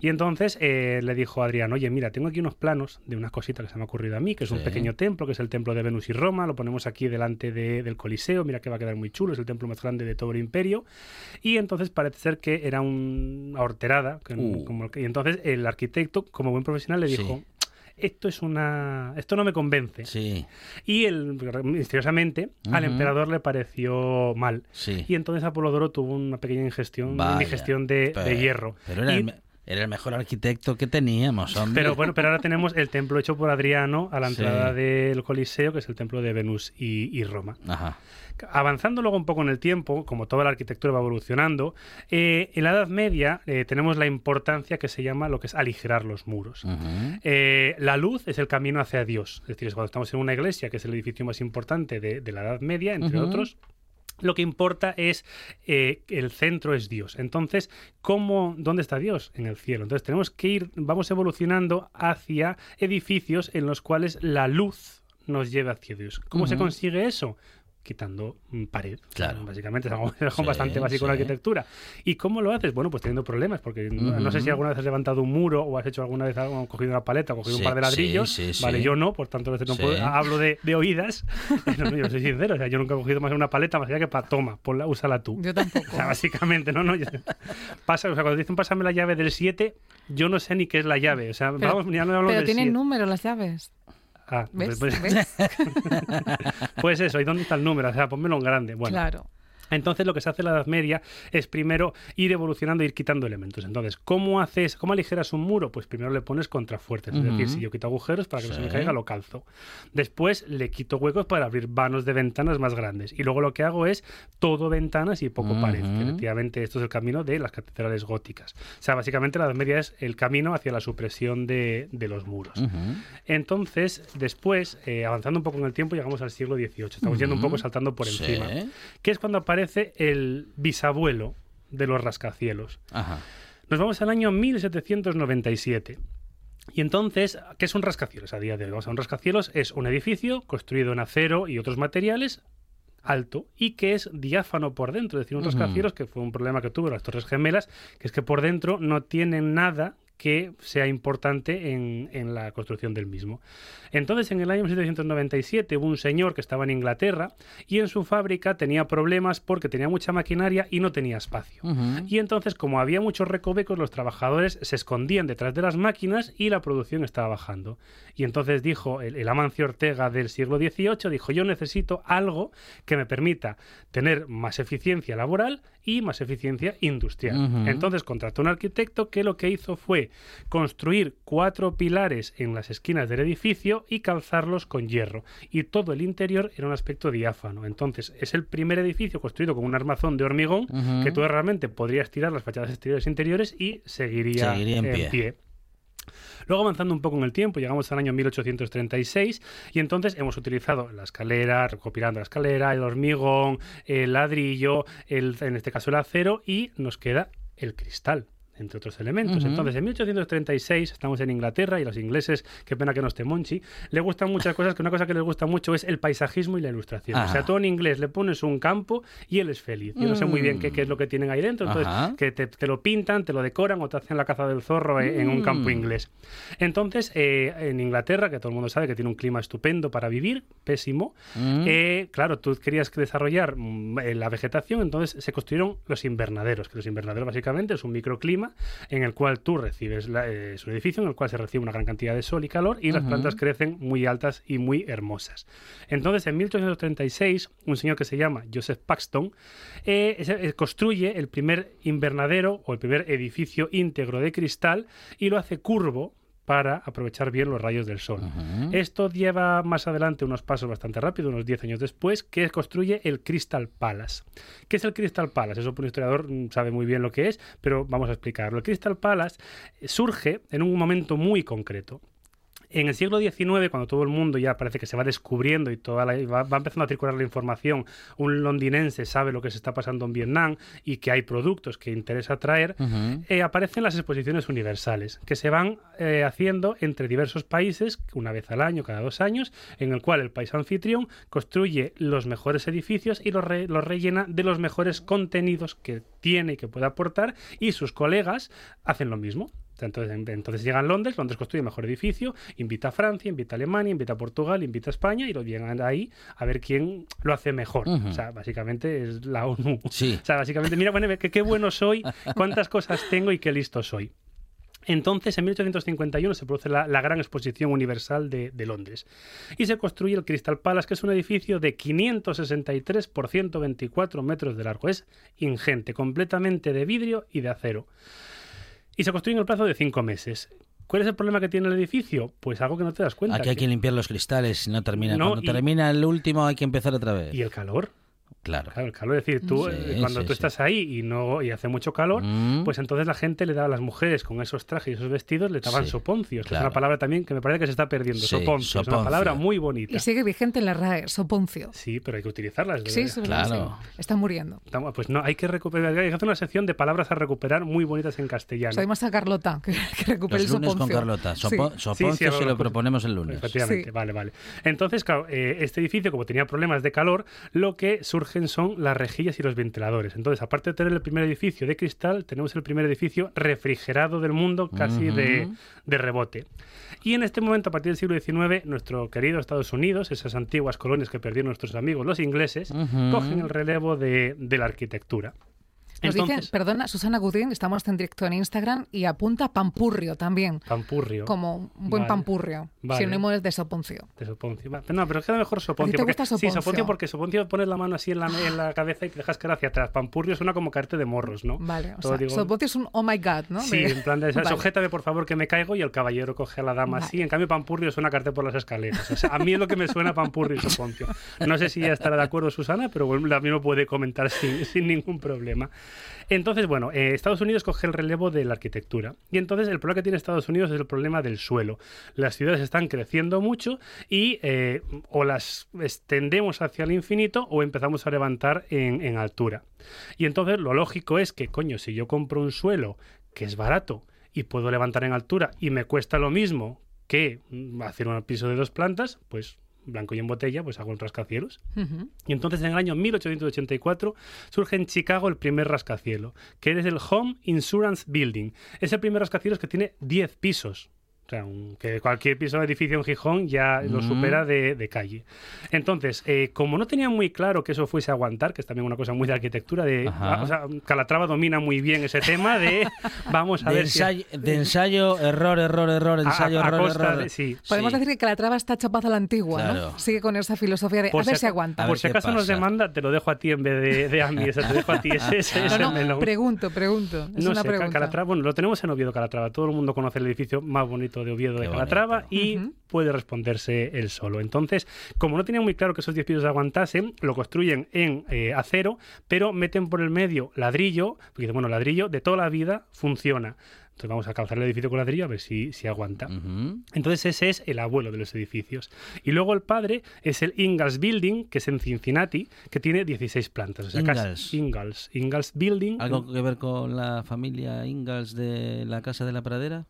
Y entonces eh, le dijo a Adriano, oye, mira, tengo aquí unos planos de unas cositas que se me ha ocurrido a mí, que es un pequeño templo, que es el templo de Venus y Roma, lo ponemos aquí delante de- del Coliseo, mira que va a quedar muy chulo, es el templo más grande de todo el imperio. Y entonces parece ser que era un- una horterada, que- Uh. como y entonces el arquitecto, como buen profesional, le Sí. Esto es una. Esto no me convence. Sí, Y el, misteriosamente al emperador le pareció mal. sí. Y entonces Apolodoro tuvo una pequeña ingestión, Vaya. indigestión de, hierro. Pero era, Y- el, era el mejor arquitecto que teníamos, hombre. Pero bueno, pero ahora tenemos el templo hecho por Adriano a la Sí. entrada del Coliseo, que es el templo de Venus y, y Roma. Ajá. Avanzando luego un poco en el tiempo, como toda la arquitectura va evolucionando, eh, en la Edad Media eh, tenemos la importancia que se llama lo que es aligerar los muros. Ujú. Eh, la luz es el camino hacia Dios. Es decir, es cuando estamos en una iglesia, que es el edificio más importante de, de la Edad Media, entre Ujú. otros, lo que importa es eh, el centro es Dios. Entonces, ¿cómo, ¿dónde está Dios? En el cielo. Entonces, tenemos que ir, vamos evolucionando hacia edificios en los cuales la luz nos lleve hacia Dios. ¿Cómo se consigue eso? Quitando mm, pared. Claro. Básicamente es algo, es algo Sí, bastante básico en la sí. arquitectura. ¿Y cómo lo haces? Bueno, pues teniendo problemas, porque no, no sé si alguna vez has levantado un muro o has hecho alguna vez algo, cogido una paleta o cogido Sí, un par de ladrillos. sí, sí. Vale, yo no, por tanto, no Sí. puedo- hablo de, de oídas. No, no, yo soy sincero, o sea, yo nunca he cogido más una paleta más allá que para toma, ponla, úsala tú. Yo tampoco. O sea, básicamente, no, no. yo- pasa, o sea, cuando dicen pásame la llave del 7, yo no sé ni qué es la llave. O sea, Pero- vamos, ya no hablamos Pero del tienen 7. número las llaves. Ah, ¿Ves? pues, pues- ¿Ves? pues eso, ¿y dónde está el número? O sea, pónmelo en grande. Bueno, Claro. Entonces lo que se hace en la Edad Media es primero ir evolucionando, ir quitando elementos. Entonces, ¿cómo haces, cómo aligeras un muro? Pues primero le pones contrafuertes. Es decir, si yo quito agujeros para que no se me Sí. caiga, lo calzo. Después le quito huecos para abrir vanos de ventanas más grandes. Y luego lo que hago es todo ventanas y poco pared. Que efectivamente esto es el camino de las catedrales góticas. O sea, básicamente la Edad Media es el camino hacia la supresión de, de los muros. Entonces, después, eh, avanzando un poco en el tiempo, llegamos al siglo XVIII. Estamos yendo un poco saltando por Sí. encima que es cuando aparece el bisabuelo de los rascacielos. Ajá. Nos vamos al año 1797. Y entonces, ¿qué es un rascacielos a día de hoy? Vamos a un rascacielos es un edificio construido en acero y otros materiales alto y que es diáfano por dentro. Es decir, un rascacielos que fue un problema que tuvo las Torres Gemelas, que es que por dentro no tienen nada que sea importante en, en la construcción del mismo. Entonces, en el año 1797 hubo un señor que estaba en Inglaterra y en su fábrica tenía problemas porque tenía mucha maquinaria y no tenía espacio. Y entonces, como había muchos recovecos, los trabajadores se escondían detrás de las máquinas y la producción estaba bajando. Y entonces dijo el, el Amancio Ortega del siglo XVIII, dijo, yo necesito algo que me permita tener más eficiencia laboral y más eficiencia industrial. Entonces contrató un arquitecto que lo que hizo fue construir cuatro pilares en las esquinas del edificio y calzarlos con hierro. Y todo el interior era un aspecto diáfano. Entonces es el primer edificio construido con un armazón de hormigón que tú realmente podrías tirar las fachadas exteriores e interiores y seguiría, Seguiría en en pie. pie. Luego avanzando un poco en el tiempo, llegamos al año 1836 y entonces hemos utilizado la escalera, recopilando la escalera, el hormigón, el ladrillo, el, en este caso el acero y nos queda el cristal entre otros elementos. Ujú. Entonces, en 1836 estamos en Inglaterra y los ingleses, qué pena que no esté Monchi, le gustan muchas cosas, que una cosa que les gusta mucho es el paisajismo y la ilustración. O sea, tú en inglés le pones un campo y él es feliz. Yo no sé muy bien qué, qué es lo que tienen ahí dentro, entonces Ajá. que te, te lo pintan, te lo decoran o te hacen la caza del zorro en, en un campo Mm. inglés. Entonces, eh, en Inglaterra, que todo el mundo sabe que tiene un clima estupendo para vivir, pésimo, Mm. eh, claro, tú querías que desarrollar mm, eh, la vegetación, entonces se construyeron los invernaderos, que los invernaderos básicamente es un microclima en el cual tú recibes, la- eh, es un edificio en el cual se recibe una gran cantidad de sol y calor y las plantas crecen muy altas y muy hermosas. Entonces, en 1836, un señor que se llama Joseph Paxton eh, eh, construye el primer invernadero o el primer edificio íntegro de cristal y lo hace curvo para aprovechar bien los rayos del sol. Esto lleva más adelante unos pasos bastante rápidos, unos 10 años después, que construye el Crystal Palace. ¿Qué es el Crystal Palace? Eso por un historiador mm, sabe muy bien lo que es, pero vamos a explicarlo. El Crystal Palace surge en un momento muy concreto. En el siglo XIX, cuando todo el mundo ya parece que se va descubriendo y toda la- va, va empezando a circular la información, un londinense sabe lo que se está pasando en Vietnam y que hay productos que interesa traer, eh, aparecen las exposiciones universales, que se van eh, haciendo entre diversos países, una vez al año, cada dos años, en el cual el país anfitrión construye los mejores edificios y los, re- los rellena de los mejores contenidos que tiene y que puede aportar, y sus colegas hacen lo mismo. Entonces, en- entonces llega a Londres, Londres construye el mejor edificio, invita a Francia, invita a Alemania, invita a Portugal, invita a España y lo llegan ahí a ver quién lo hace mejor. O sea, básicamente es la ONU. Sí. O sea, básicamente, mira, bueno, qué, qué bueno soy, cuántas cosas tengo y qué listo soy. Entonces, en 1851 se produce la, la gran exposición universal de, de Londres y se construye el Crystal Palace, que es un edificio de 563 por 124 metros de largo. Es ingente, completamente de vidrio y de acero. Y se construye en el plazo de cinco meses. ¿Cuál es el problema que tiene el edificio? Pues algo que no te das cuenta. Aquí hay que- que limpiar los cristales si no termina. No, Cuando y- termina el último hay que empezar otra vez. ¿Y el calor? Claro. Claro, el calor, es decir, tú Sí, eh, cuando sí, tú sí. estás ahí y no y hace mucho calor, Mm. pues entonces la gente le da a las mujeres con esos trajes y esos vestidos le daban Sí, soponcios, que es claro. una palabra también que me parece que se está perdiendo. Sí, soponcio, es una soponcio. palabra muy bonita. Y sigue vigente en la RAE, Soponcio. Sí, pero hay que utilizarlas. Sí, Claro. sí. Está muriendo. Pues no, hay que recuperar, hay que hacer una sección de palabras a recuperar muy bonitas en castellano. Sabemos a Carlota, que, que recupere Los el lunes con Soponcio. Carlota. Sí. Sopo- Sí, sí, Soponcio se lo proponemos el lunes. Efectivamente, Sí. vale, vale. Entonces, claro, eh, este edificio, como tenía problemas de calor, lo que surgen son las rejillas y los ventiladores. Entonces, aparte de tener el primer edificio de cristal, tenemos el primer edificio refrigerado del mundo, casi de, de rebote. Y en este momento, a partir del siglo XIX, nuestro querido Estados Unidos, esas antiguas colonias que perdieron nuestros amigos los ingleses, cogen el relevo de, de la arquitectura. Nos dicen, Entonces, perdona, Susana Gudín, estamos en directo en Instagram y apunta pampurrio también, Pampurrio. como un buen Vale. pampurrio, Vale. sinónimo de Soponcio. De Soponcio. No, pero queda mejor Soponcio. te porque- gusta Sí, Soponcio? Soponcio porque Soponcio pones la mano así en la, en la cabeza y te dejas caer hacia atrás. Pampurrio suena como caerte de morros, ¿no? Vale, o Todo sea, digo- Soponcio es un oh my god, ¿no? Sí, en plan de Vale. sujétame por favor que me caigo y el caballero coge a la dama así. En cambio, Pampurrio suena caerte por las escaleras. O sea, a mí es lo que me suena Pampurrio y Soponcio. No sé si ya estará de acuerdo Susana, pero bueno, a mí lo puede comentar sin, sin ningún problema. Entonces, bueno, eh, Estados Unidos coge el relevo de la arquitectura. Y entonces el problema que tiene Estados Unidos es el problema del suelo. Las ciudades están creciendo mucho y eh, o las extendemos hacia el infinito o empezamos a levantar en, en altura. Y entonces lo lógico es que, coño, si yo compro un suelo que es barato y puedo levantar en altura y me cuesta lo mismo que mm, hacer un piso de dos plantas, pues blanco y en botella, pues hago un rascacielos. Y entonces en el año 1884 surge en Chicago el primer rascacielos, que es el Home Insurance Building. Es el primer rascacielos que tiene 10 pisos. O sea, un- que cualquier piso de edificio en Gijón ya lo Mm. supera de, de calle. Entonces, eh, como no tenía muy claro que eso fuese a aguantar, que es también una cosa muy de arquitectura, de, Ajá. o sea, Calatrava domina muy bien ese tema de vamos a De ver si- de ensayo, error, error, error, ensayo, a- a error, error. de- sí. Podemos Sí. decir que Calatrava está chapado a la antigua, Claro. ¿no? Sigue con esa filosofía de Por a ver si aguanta. Por si acaso nos demanda, te lo dejo a ti en vez de, de a mí. Ese, te dejo a ti ese, ese, ese No, no, melón. pregunto, pregunto. Es no una sé, pregunta. Calatrava, bueno, lo tenemos en Oviedo, Calatrava. Todo el mundo conoce el edificio más bonito de Oviedo Qué de Calatrava bonito. y Ujú. puede responderse él solo. Entonces, como no tenía muy claro que esos 10 pisos aguantasen, lo construyen en eh, acero, pero meten por el medio ladrillo, porque dicen, bueno, ladrillo de toda la vida funciona. Entonces vamos a calzar el edificio con ladrillo a ver si, si aguanta. Ujú. Entonces ese es el abuelo de los edificios. Y luego el padre es el Ingalls Building, que es en Cincinnati, que tiene 16 plantas. O sea, casi- Ingalls. Ingalls. Ingalls Building. ¿Algo que ver con la familia Ingalls de la Casa de la Pradera?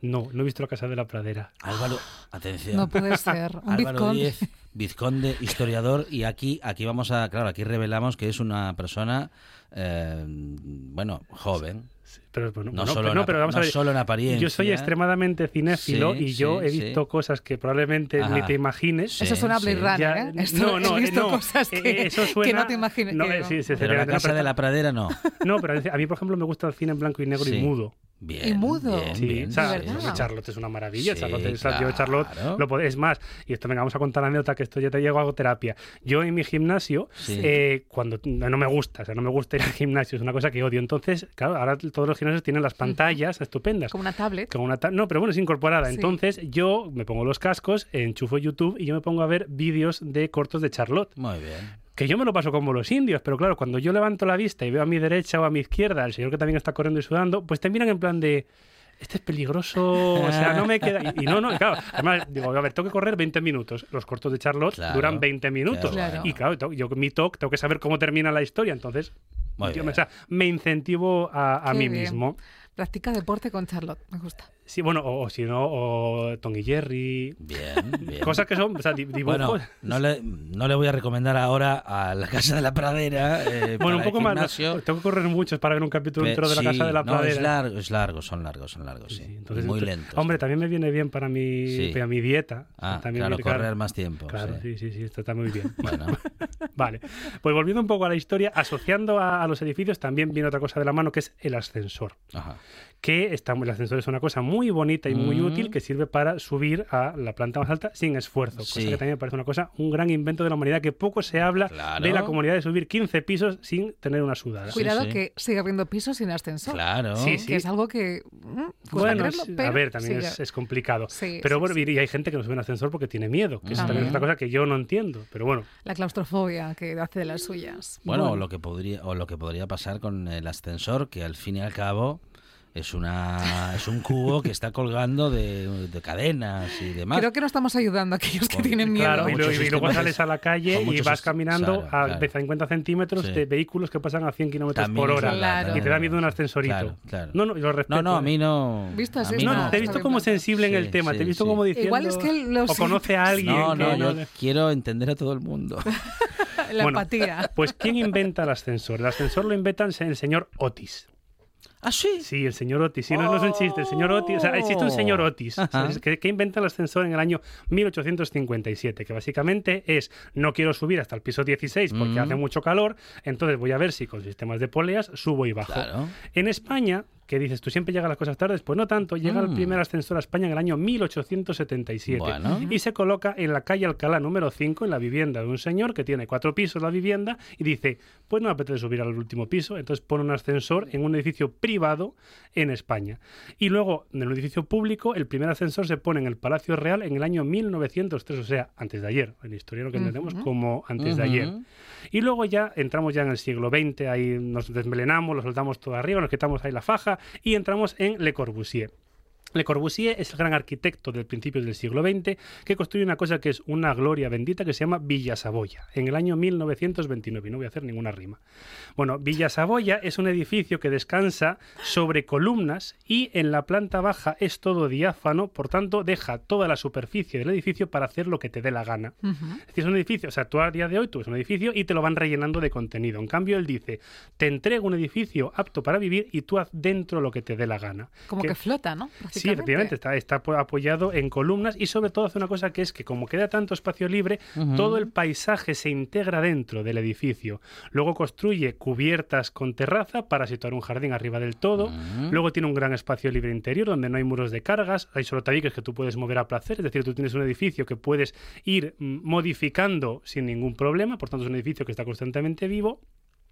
No, no he visto la Casa de la Pradera. Álvaro, atención. No puede ser. Un Álvaro vizconde. Díez, vizconde, historiador, y aquí, aquí vamos a, claro, aquí revelamos que es una persona, eh, bueno, joven, Sí, Pero bueno, no, bueno, solo, pero, en no, ap- pero vamos no a ver. solo en apariencia. Yo soy extremadamente cinéfilo Sí, y yo sí, he sí. visto cosas que probablemente Ajá. ni te imagines. Sí, Eso suena a Blade sí. Runner, ¿eh? Esto, no, no, he visto no, cosas eh, que, eso que suena- no te imaginas. no, eh, no. sí, sí, Pero la Casa de la Pradera no. No, pero a mí, por ejemplo, me gusta el cine en blanco y negro Sí. y mudo. Bien, Y mudo. bien, Sí, bien. Charlotte es una maravilla. Sí, Charlotte, es- yo Charlotte claro. lo es más. Y esto, venga, vamos a contar la anécdota que esto ya te llego hago terapia. Yo en mi gimnasio, Sí. eh, cuando no me gusta, o sea, no me gusta ir al gimnasio, es una cosa que odio. Entonces, claro, ahora todos los gimnasios tienen las pantallas estupendas. Como una tablet. Con una ta- no, pero bueno, es incorporada. Sí. Entonces yo me pongo los cascos, enchufo YouTube y yo me pongo a ver vídeos de cortos de Charlotte. Muy bien. Que yo me lo paso como los indios, pero claro, cuando yo levanto la vista y veo a mi derecha o a mi izquierda al señor que también está corriendo y sudando, pues te miran en plan de. Este es peligroso, o sea, no me queda. Y, y no, no, y claro. Además, digo, a ver, tengo que correr 20 minutos. Los cortos de Charlotte Claro, duran 20 minutos. Claro. Y claro, yo mi talk tengo que saber cómo termina la historia. Entonces, yo o sea, me incentivo a, a mí bien. mismo. Practica deporte con Charlotte. Me gusta. Sí, bueno, o, o si no, o Tom y Jerry. Bien, bien. Cosas que son, o sea, di- dibujos. Bueno, no le, no le voy a recomendar ahora a la Casa de la Pradera. eh, Bueno, un poco más. gimnasio. Tengo que correr muchos para ver un capítulo Pe- entero de la sí, Casa de la No, es Pradera. largo, es largo, son largos, son largos, sí. Sí, entonces, Muy ento- lentos. Hombre, también me viene bien para mi, para mi dieta. Ah, también claro, viene- correr más tiempo. Claro, sí. sí, sí, sí, esto está muy bien. Bueno, Vale, pues volviendo un poco a la historia, asociando a, a los edificios también viene otra cosa de la mano que es el ascensor. ajá. Que está, el ascensor es una cosa muy bonita y muy Mm. útil que sirve para subir a la planta más alta sin esfuerzo. Sí. Cosa que también me parece una cosa, un gran invento de la humanidad que poco se habla Claro. de la comunidad de subir 15 pisos sin tener una sudada. Cuidado sí. que sigue habiendo pisos sin ascensor. Claro. Sí, sí. Que es algo que. mm, Bueno, creerlo, a pero ver, también es, es complicado. Sí, pero sí, bueno, sí. y hay gente que no sube en ascensor porque tiene miedo, que eso también es También. otra cosa que yo no entiendo. Pero bueno, La claustrofobia que hace de las suyas. Bueno, Bueno. O, lo que podría, o lo que podría pasar con el ascensor, que al fin y al cabo es una es un cubo que está colgando de, de cadenas y demás. Creo que no estamos ayudando a aquellos que tienen miedo. claro, y, luego- y luego sistemas sales a la calle y vas caminando claro, a claro. de 50 centímetros Sí. de vehículos que pasan a 100 kilómetros por hora. Claro. Y te da miedo un ascensorito. Claro, claro. No, no, y lo respeto. No, no, a mí no. A mí No, una- no, te he visto como sensible en el tema, sí, te he visto sí. como diciendo... Igual es que los O conoce a alguien. No, que no, yo no- quiero entender a todo el mundo. La Bueno, empatía. Pues ¿quién inventa el ascensor? El ascensor lo inventa el señor Otis. ¿Ah, sí? Sí, el señor Otis. Sí, no, no es un chiste. El señor Otis. O sea, existe un señor Otis Ajá. ¿sabes? que, que inventa el ascensor en el año 1857, que básicamente es no quiero subir hasta el piso 16 porque Mm. hace mucho calor, entonces voy a ver si con sistemas de poleas subo y bajo. Claro. En España, que dices, tú siempre llegas las cosas tardes, pues no tanto, llega el Mm. primer ascensor a España en el año 1877 Bueno. y se coloca en la calle Alcalá número 5, en la vivienda de un señor que tiene cuatro pisos la vivienda y dice, pues no me apetece subir al último piso, entonces pone un ascensor en un edificio privado en España. Y luego, en el edificio público, el primer ascensor se pone en el Palacio Real en el año 1903, o sea, antes de ayer, en historia lo que entendemos como antes de ayer. Y luego ya entramos ya en el siglo XX, ahí nos desmelenamos, lo soltamos todo arriba, nos quitamos ahí la faja y entramos en Le Corbusier. Le Corbusier es el gran arquitecto del principio del siglo XX que construye una cosa que es una gloria bendita que se llama Villa Saboya en el año 1929 y no voy a hacer ninguna rima. Bueno, Villa Saboya es un edificio que descansa sobre columnas y en la planta baja es todo diáfano, por tanto deja toda la superficie del edificio para hacer lo que te dé la gana. Ujú. Es decir, es un edificio, o sea, tú a día de hoy tú ves un edificio y te lo van rellenando de contenido. En cambio, él dice, te entrego un edificio apto para vivir y tú haz dentro lo que te dé la gana. Como que flota, ¿no? Sí, efectivamente, está, está apo- apoyado en columnas y sobre todo hace una cosa que es que como queda tanto espacio libre, todo el paisaje se integra dentro del edificio. Luego construye cubiertas con terraza para situar un jardín arriba del todo. Ujú. Luego tiene un gran espacio libre interior donde no hay muros de cargas, hay solo tabiques que tú puedes mover a placer, es decir, tú tienes un edificio que puedes ir mm, modificando sin ningún problema, por tanto es un edificio que está constantemente vivo.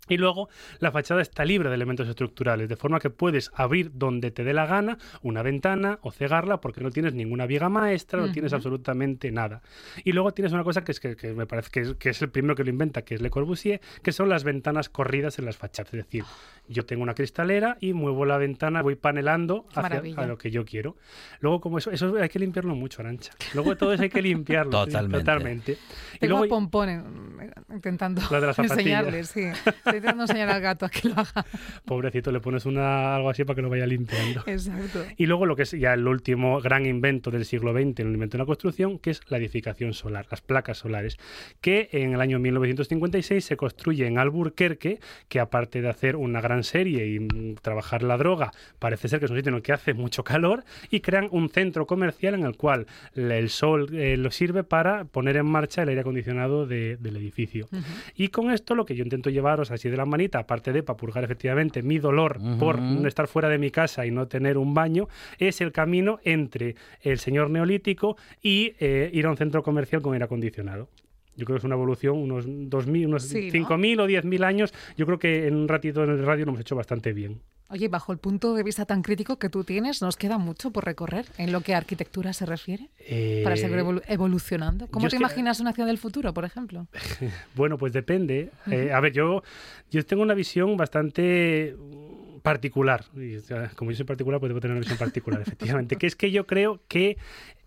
Y luego la fachada está libre de elementos estructurales, de forma que puedes abrir donde te dé la gana una ventana o cegarla porque no tienes ninguna viga maestra, no tienes Ujú. absolutamente nada. Y luego tienes una cosa que es que, que me parece que es, que es el primero que lo inventa, que es Le Corbusier, que son las ventanas corridas en las fachadas. Es decir, yo tengo una cristalera y muevo la ventana, voy panelando hacia a lo que yo quiero. Luego, como eso, eso hay que limpiarlo mucho, Arancha. Luego todo eso hay que limpiarlo. Totalmente. Totalmente. Y Tengo luego, a Pompón en- intentando Lo de las zapatillas. enseñarle, sí. Estoy intentando enseñar al gato a que lo haga. pobrecito, le pones una, algo así para que lo vaya limpiando. Exacto. Y luego lo que es ya el último gran invento del siglo XX, el invento de la construcción, que es la edificación solar, las placas solares, que en el año 1956 se construye en Alburquerque, que aparte de hacer una gran serie y trabajar la droga, parece ser que es un sitio en el que hace mucho calor, y crean un centro comercial en el cual el sol eh, lo sirve para poner en marcha el aire acondicionado de- del edificio. Ujú. Y con esto lo que yo intento llevaros así de la manita, aparte de para purgar efectivamente mi dolor por Ujú. estar fuera de mi casa y no tener un baño, es el camino entre el señor neolítico y eh, ir a un centro comercial con aire acondicionado. Yo creo que es una evolución, unos 2.000, unos Sí, ¿no? 5.000 o 10.000 años. Yo creo que en un ratito en el radio lo hemos hecho bastante bien. Oye, bajo el punto de vista tan crítico que tú tienes, ¿nos queda mucho por recorrer en lo que a arquitectura se refiere? Para Eh, seguir evolu- evolucionando. ¿Cómo yo te que- imaginas una ciudad del futuro, por ejemplo? Bueno, pues depende. Eh, a ver, yo, yo tengo una visión bastante particular. Y, como yo soy particular, pues debo tener una visión particular, efectivamente. Que es que yo creo que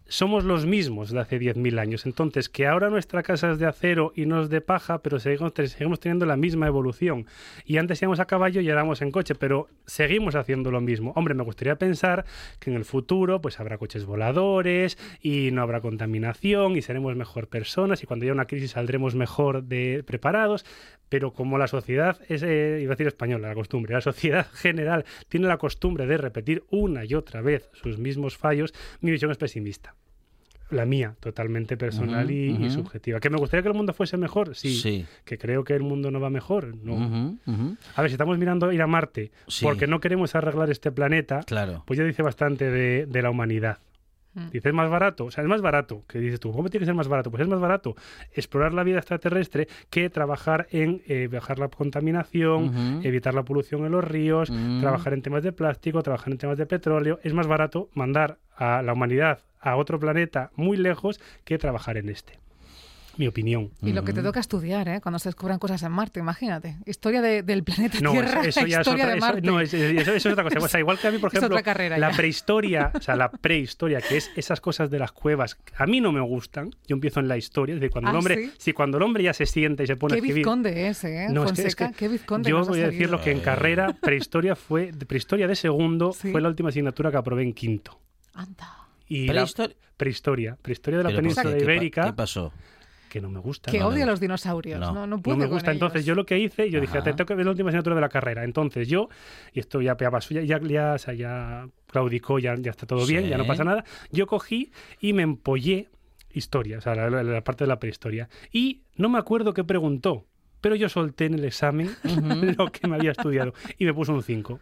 somos los mismos de hace 10.000 años. Entonces, que ahora nuestra casa es de acero y no es de paja, pero seguimos, te- seguimos teniendo la misma evolución. Y antes íbamos a caballo y ahora vamos en coche, pero seguimos haciendo lo mismo. Hombre, me gustaría pensar que en el futuro pues habrá coches voladores y no habrá contaminación y seremos mejor personas y cuando haya una crisis saldremos mejor de preparados. Pero como la sociedad es, eh, iba a decir española, la costumbre, la sociedad general tiene la costumbre de repetir una y otra vez sus mismos fallos, mi visión es pesimista. La mía, totalmente personal y, subjetiva. ¿Que me gustaría que el mundo fuese mejor? Sí. Sí. ¿Que creo que el mundo no va mejor? No. A ver, si estamos mirando ir a Marte Sí. porque no queremos arreglar este planeta, Claro. pues ya dice bastante de, de la humanidad. Mm. Dice, es más barato, o sea, es más barato, que dices tú, ¿cómo tiene que ser más barato? Pues es más barato explorar la vida extraterrestre que trabajar en eh, bajar la contaminación, evitar la polución en los ríos, Mm. trabajar en temas de plástico, trabajar en temas de petróleo. Es más barato mandar a la humanidad a otro planeta muy lejos que trabajar en este. Mi opinión. Y lo que te toca estudiar, ¿eh? Cuando se descubran cosas en Marte, imagínate. Historia de- del planeta No, Tierra, eso, eso ya es historia otra, de eso- Marte. no, es- es- eso, eso es otra cosa. O sea, igual que a mí, por Es ejemplo, la ya. prehistoria, o sea, la prehistoria, que es esas cosas de las cuevas, a mí no me gustan. Yo empiezo en la historia, es decir, cuando el Ah, hombre, ¿sí? si cuando el hombre ya se sienta y se pone Qué a escribir. vizconde ese, ¿eh? No, es que- es Fonseca, que qué vizconde yo voy a decir lo que en carrera prehistoria fue de prehistoria de segundo Sí. fue la última asignatura que aprobé en quinto. Anda. Y la- prehistoria, prehistoria de la Pero ¿por península qué? ¿Qué ibérica, ¿Qué pasó? Que no me gusta. Que no, odia no. a los dinosaurios. No. No, no, No me con gusta. Entonces, ellos. yo lo que hice, yo dije, Ajá. te tengo que ver la última asignatura de la carrera. Entonces, yo, y esto ya, ya pasó, ya, ya, ya, o sea, ya claudicó, ya, ya está todo bien, ya no pasa nada. Yo cogí y me empollé historia, o sea, la, la- la parte de la prehistoria. Y no me acuerdo qué preguntó, pero yo solté en el examen lo que me había estudiado y me puso un 5.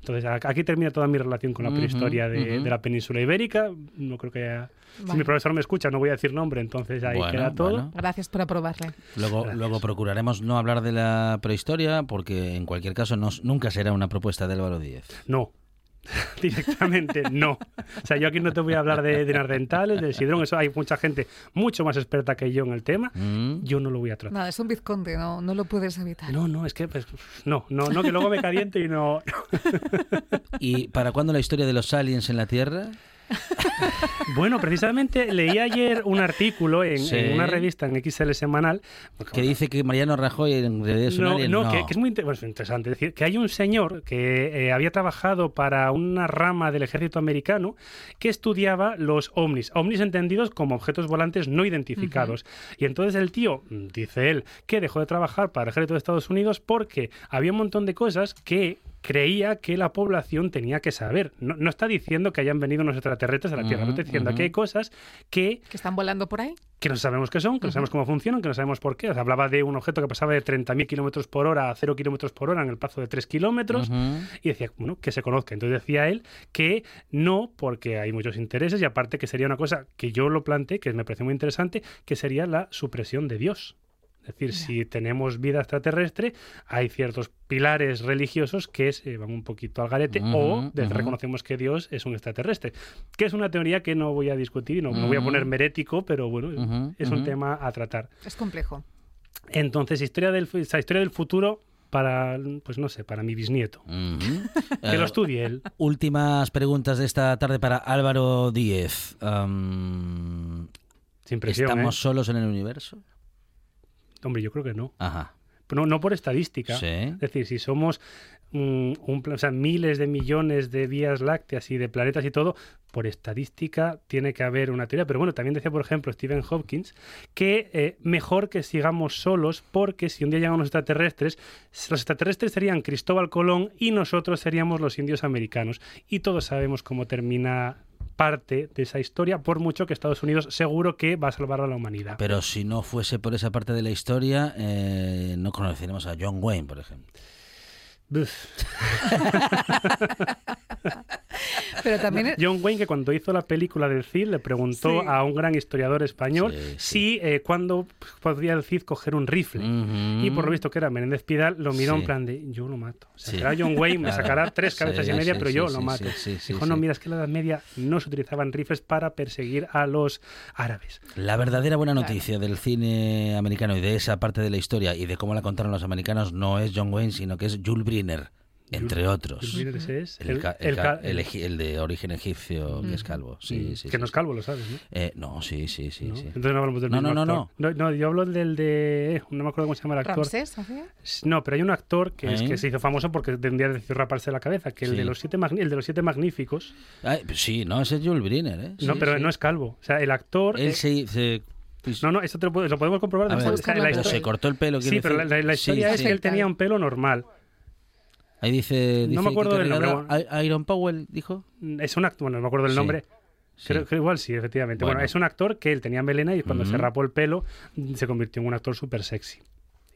Entonces, aquí termina toda mi relación con la prehistoria de, la península ibérica. No creo que haya... Si mi profesor me escucha, no voy a decir nombre, entonces ahí Bueno, queda todo. bueno. Gracias por aprobarle. Luego, Gracias. luego procuraremos no hablar de la prehistoria porque en cualquier caso no- nunca será una propuesta de Álvaro Díez. No. Directamente no. O sea, yo aquí no te voy a hablar de, de nardentales, del sidrón, eso hay mucha gente mucho más experta que yo en el tema. Mm. Yo no lo voy a tratar. Nada, es un vizconde, no, no lo puedes evitar. No, no, es que pues, no, no, no, que luego me caliento y no. ¿Y para cuándo la historia de los aliens en la Tierra? Bueno, precisamente leí ayer un artículo en, Sí. en una revista en XL semanal. porque, Que dice que Mariano Rajoy en realidad es un No, alien. no, Que, que es muy inter- bueno, es interesante. Es decir, que hay un señor que eh, había trabajado para una rama del ejército americano que estudiaba los ovnis. Ovnis entendidos como objetos volantes no identificados. Y entonces el tío, dice él, que dejó de trabajar para el ejército de Estados Unidos porque había un montón de cosas que creía que la población tenía que saber. No, no está diciendo que hayan venido unos extraterrestres a la Tierra, no está diciendo que hay cosas que ¿Que están volando por ahí? que no sabemos qué son, que no sabemos cómo funcionan, que no sabemos por qué. O sea, hablaba de un objeto que pasaba de 30.000 kilómetros por hora a 0 kilómetros por hora en el plazo de 3 kilómetros. Y decía, bueno, que se conozca. Entonces decía él que no, porque hay muchos intereses y aparte que sería una cosa que yo lo planteé, que me pareció muy interesante, que sería la supresión de Dios. Es Es decir, si tenemos vida extraterrestre, hay ciertos pilares religiosos que se van un poquito al garete o reconocemos que Dios es un extraterrestre. Que es una teoría que no voy a discutir y no, no voy a poner merético, pero bueno, es un tema a tratar. Es complejo. Entonces, historia del, esa historia del futuro para, pues no sé, para mi bisnieto. Que Eh, lo estudie él. Últimas preguntas de esta tarde para Álvaro Díez. Sin presión, ¿Estamos ¿eh? solos en el universo? Hombre, yo creo que no. Ajá. No, no por estadística. Sí. Es decir, si somos mm, un, o sea, miles de millones de vías lácteas y de planetas y todo, por estadística tiene que haber una teoría. Pero bueno, también decía, por ejemplo, Stephen Hopkins, que eh, mejor que sigamos solos, porque si un día llegan los extraterrestres, los extraterrestres serían Cristóbal Colón y nosotros seríamos los indios americanos. Y todos sabemos cómo termina parte de esa historia, por mucho que Estados Unidos seguro que va a salvar a la humanidad. Pero si no fuese por esa parte de la historia, eh, no conoceremos a John Wayne, por ejemplo. Pero también John Wayne, que cuando hizo la película del Cid, le preguntó Sí. a un gran historiador español Sí, sí. si eh, cuándo podría el Cid coger un rifle. Y por lo visto que era Menéndez Pidal, lo miró Sí. en plan de yo lo mato. O sea, Sí. será John Wayne, me sacará tres Sí, cabezas y media, sí, pero sí, yo sí, lo mato. sí, sí, sí, Dijo, sí. no, mira, es que en la Edad Media no se utilizaban rifles para perseguir a los árabes. La verdadera buena Claro. noticia del cine americano y de esa parte de la historia y de cómo la contaron los americanos no es John Wayne, sino que es Jules Briner, entre otros. Jules Briner ese es El, el de origen egipcio, que es calvo. Sí, sí, que sí, no es sí. calvo, lo sabes, ¿no? Eh, no, sí, sí, sí. ¿No? sí. Entonces no hablamos del No, mismo no, no, actor. no. No, yo hablo del de... No me acuerdo cómo se llama el actor. Ramsés. No, pero hay un actor que, es ¿Eh? que se hizo famoso porque tendría decidió raparse la cabeza, que el, Sí. de los siete magni- el de los siete magníficos. Ay, pues sí, no, ese es Jules Briner, ¿eh? no, Sí, pero sí. no es calvo. O sea, el actor. Él se... se- pues- No, no, eso te lo, lo podemos comprobar ver, después. O sea, la pero pero historia- se cortó el pelo. Sí, quiero pero la, decir. la- la Sí, historia es sí. que él tenía un pelo normal. Ahí dice, No me acuerdo del nombre, I- Iron Powell, dijo. Es un actor, bueno, no me acuerdo el Sí, nombre. sí. Creo que igual sí, efectivamente. Bueno, Bueno. es un actor que él tenía melena y cuando se rapó el pelo se convirtió en un actor súper sexy.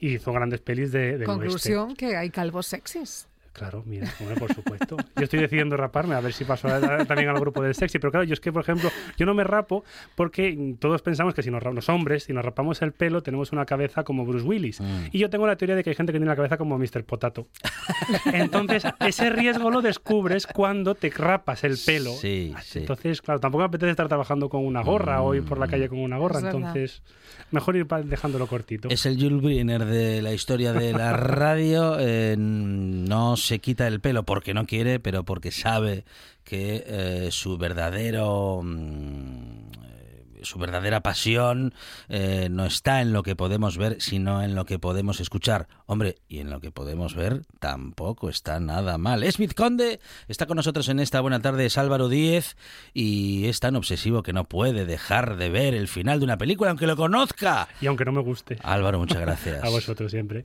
Y hizo grandes pelis de, del oeste. Conclusión que hay calvos sexys. Claro, mira, bueno, por supuesto. Yo estoy decidiendo raparme a ver si paso a- a- también al grupo del sexy. Pero claro, yo es que, por ejemplo, yo no me rapo porque mm, todos pensamos que si nos, los hombres, si nos rapamos el pelo, tenemos una cabeza como Bruce Willis. Mm. Y yo tengo la teoría de que hay gente que tiene la cabeza como Mr. Potato. Entonces, ese riesgo lo descubres cuando te rapas el pelo. Sí, sí. Entonces, claro, tampoco me apetece estar trabajando con una gorra o ir por la calle con una gorra. Es verdad. Entonces, mejor ir dejándolo cortito. Es el Jules Briner de la historia de la radio. eh, no se quita el pelo porque no quiere, pero porque sabe que eh, su verdadero. mm, eh, su verdadera pasión eh, no está en lo que podemos ver, sino en lo que podemos escuchar. Hombre, y en lo que podemos ver tampoco está nada mal. Smith Conde está con nosotros en esta buena tarde, es Álvaro Díez, y es tan obsesivo que no puede dejar de ver el final de una película, aunque lo conozca. Y aunque no me guste, Álvaro, muchas gracias. a vosotros siempre.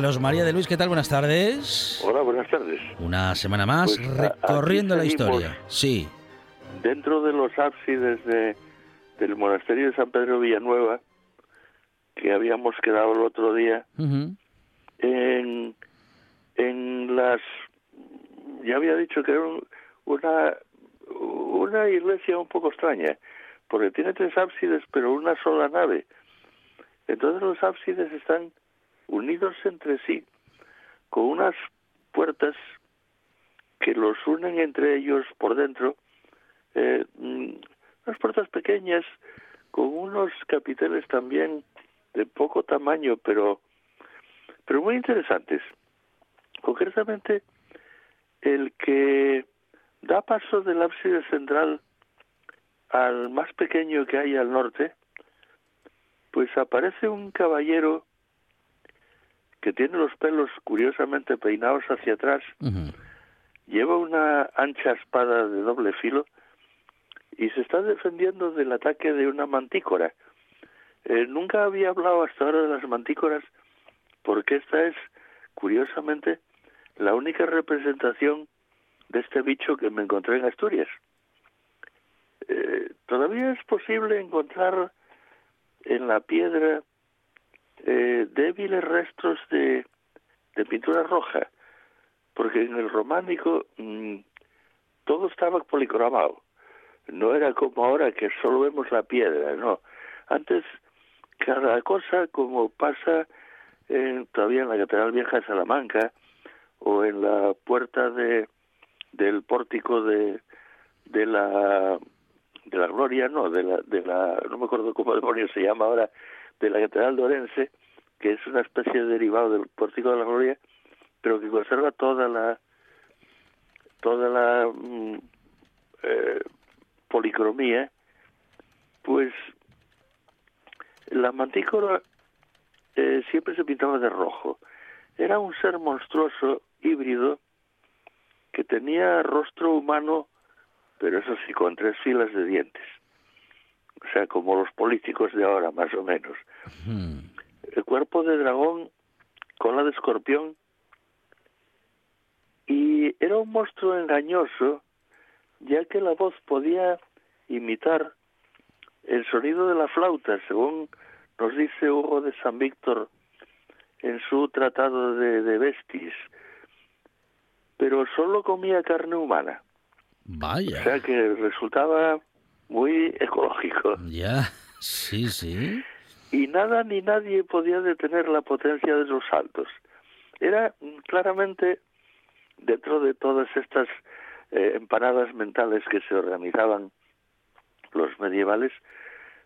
Carlos María de Luis, ¿qué tal? Buenas tardes. Hola, buenas tardes. Una semana más Pues, recorriendo la historia. Sí. Dentro de los ábsides de, del monasterio de San Pedro Villanueva, que habíamos quedado el otro día, en, en las... Ya había dicho que era un- una, una iglesia un poco extraña, porque tiene tres ábsides, pero una sola nave. Entonces los ábsides están unidos entre sí con unas puertas que los unen entre ellos por dentro, eh, mm, unas puertas pequeñas con unos capiteles también de poco tamaño, pero pero muy interesantes. Concretamente, el que da paso del ábside central al más pequeño que hay al norte, pues aparece un caballero que tiene los pelos curiosamente peinados hacia atrás, lleva una ancha espada de doble filo y se está defendiendo del ataque de una mantícora. Eh, nunca había hablado hasta ahora de las mantícoras porque esta es, curiosamente, la única representación de este bicho que me encontré en Asturias. Eh, todavía es posible encontrar en la piedra eh, débiles restos de, pintura roja, porque en el románico mm, todo estaba policromado. No era como ahora que solo vemos la piedra, no. Antes cada cosa, como pasa eh, todavía en la Catedral Vieja de Salamanca o en la puerta de del pórtico de de la de la Gloria, no, de la de la no me acuerdo cómo demonios se llama ahora, de la Catedral de Orense, que es una especie de derivado del pórtico de la Gloria, pero que conserva toda la toda la mm, eh, policromía, pues la mantícora eh, siempre se pintaba de rojo. Era un ser monstruoso, híbrido, que tenía rostro humano, pero eso sí, con tres filas de dientes. O sea, como los políticos de ahora, más o menos. El cuerpo de dragón, cola de escorpión, y era un monstruo engañoso, ya que la voz podía imitar el sonido de la flauta, según nos dice Hugo de San Víctor en su tratado de, de Vestis, pero solo comía carne humana, o Vaya. sea que resultaba muy ecológico. Ya. Sí, sí. Y nada ni nadie podía detener la potencia de los saltos. Era mm, claramente, dentro de todas estas eh, empanadas mentales que se organizaban los medievales,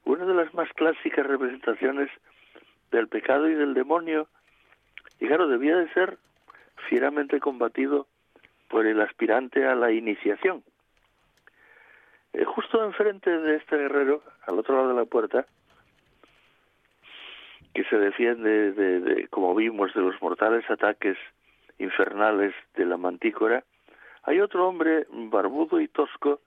una de las más clásicas representaciones del pecado y del demonio, y claro, debía de ser fieramente combatido por el aspirante a la iniciación. Eh, justo enfrente de este guerrero, al otro lado de la puerta, que se defiende de, de, como vimos, de los mortales ataques infernales de la mantícora, hay otro hombre barbudo y tosco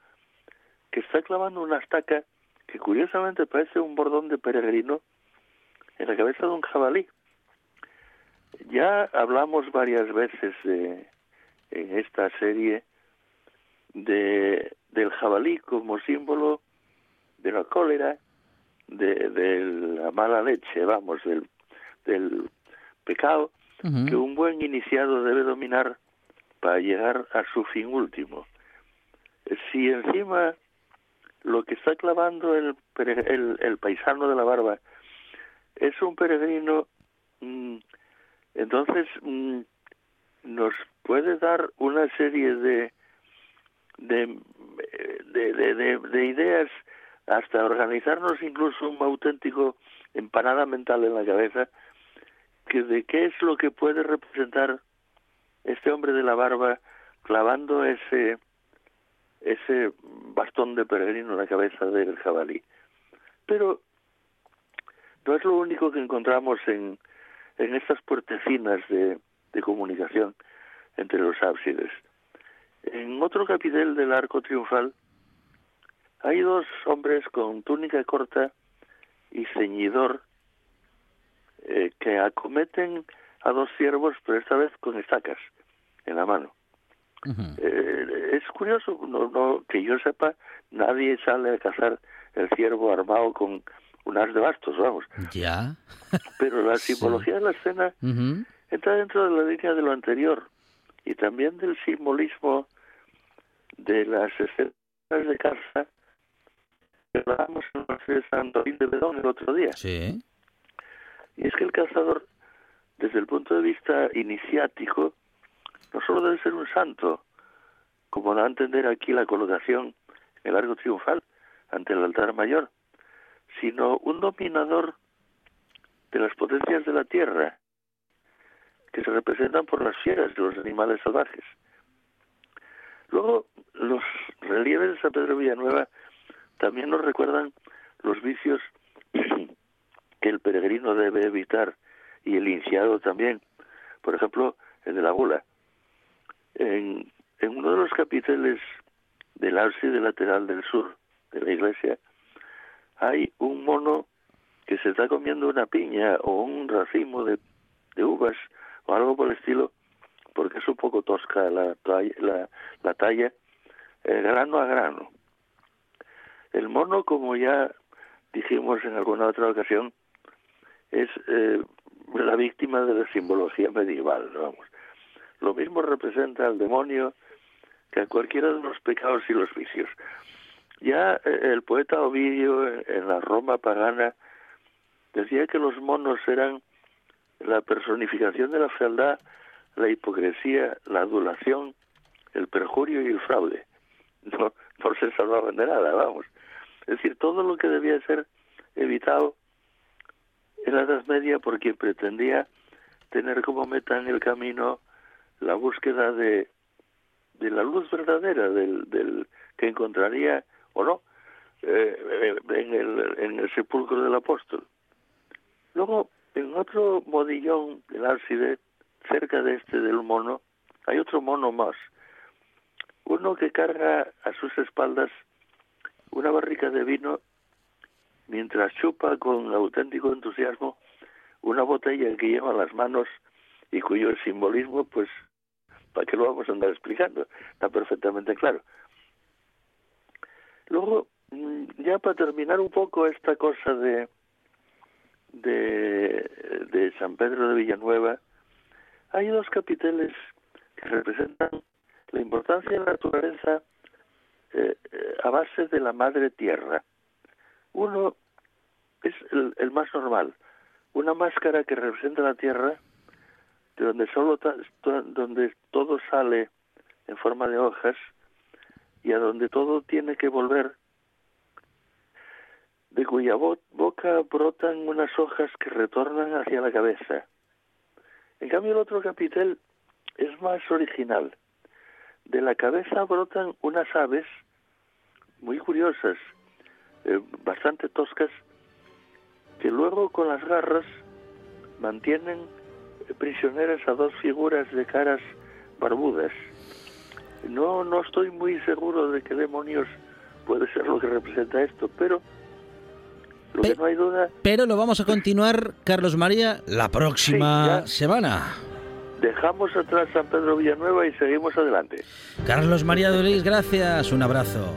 que está clavando una estaca que curiosamente parece un bordón de peregrino en la cabeza de un jabalí. Ya hablamos varias veces de, en esta serie de, del jabalí como símbolo de la cólera, de, de la mala leche, vamos, del, del pecado que un buen iniciado debe dominar para llegar a su fin último. Si encima lo que está clavando el, el, el paisano de la barba es un peregrino, mm, entonces mm, nos puede dar una serie de de, de, de, de- de ideas hasta organizarnos incluso un auténtico empanada mental en la cabeza que de qué es lo que puede representar este hombre de la barba clavando ese ese bastón de peregrino en la cabeza del jabalí. Pero no es lo único que encontramos en, en estas puertecinas de, de comunicación entre los ábsides. En otro capitel del arco triunfal hay dos hombres con túnica corta y ceñidor eh, que acometen a dos siervos, pero esta vez con estacas en la mano. Eh, es curioso, no, no, que yo sepa, nadie sale a cazar el ciervo armado con un as de bastos, vamos. Ya. Pero la Sí. simbología de la escena entra dentro de la línea de lo anterior y también del simbolismo de las escenas de caza la de San de Bedón el otro día. Sí. Y es que el cazador, desde el punto de vista iniciático, no solo debe ser un santo, como da a entender aquí la colocación en el arco triunfal ante el altar mayor, sino un dominador de las potencias de la tierra, que se representan por las fieras de los animales salvajes. Luego, los relieves de San Pedro Villanueva también nos recuerdan los vicios que el peregrino debe evitar y el iniciado también. Por ejemplo, el de la gula. En, en uno de los capiteles del ábside lateral del sur de la iglesia hay un mono que se está comiendo una piña o un racimo de, de uvas o algo por el estilo, porque es un poco tosca la, la, la talla, eh, grano a grano. El mono, como ya dijimos en alguna otra ocasión, es eh, la víctima de la simbología medieval, vamos. Lo mismo representa al demonio que a cualquiera de los pecados y los vicios. Ya eh, el poeta Ovidio eh, en la Roma pagana decía que los monos eran la personificación de la fealdad, la hipocresía, la adulación, el perjurio y el fraude. No, no se salvaban de nada, vamos. Es decir, todo lo que debía ser evitado en la Edad Media porque pretendía tener como meta en el camino la búsqueda de, de la luz verdadera, del, del que encontraría o no eh, en, el, en el sepulcro del apóstol. Luego, en otro modillón del ábside, cerca de este del mono, hay otro mono más. Uno que carga a sus espaldas una barrica de vino mientras chupa con auténtico entusiasmo una botella que lleva en las manos y cuyo simbolismo, pues, ¿para qué lo vamos a andar explicando? Está perfectamente claro. Luego, mm, ya para terminar un poco esta cosa de, de, de San Pedro de Villanueva, hay dos capiteles que representan la importancia de la naturaleza eh, eh, a base de la madre tierra. Uno es el, el más normal, una máscara que representa la tierra, de donde solo ta- donde todo sale en forma de hojas y a donde todo tiene que volver, de cuya bo- boca brotan unas hojas que retornan hacia la cabeza. En cambio el otro capitel es más original. De la cabeza brotan unas aves muy curiosas, eh, bastante toscas, que luego con las garras mantienen eh, prisioneras a dos figuras de caras barbudas. No, no estoy muy seguro de qué demonios puede ser lo que representa esto, pero lo que no hay duda, Pero lo vamos a continuar, Carlos María, la próxima Sí, semana. dejamos atrás San Pedro Villanueva y seguimos adelante. Carlos María Durís, gracias. Un abrazo.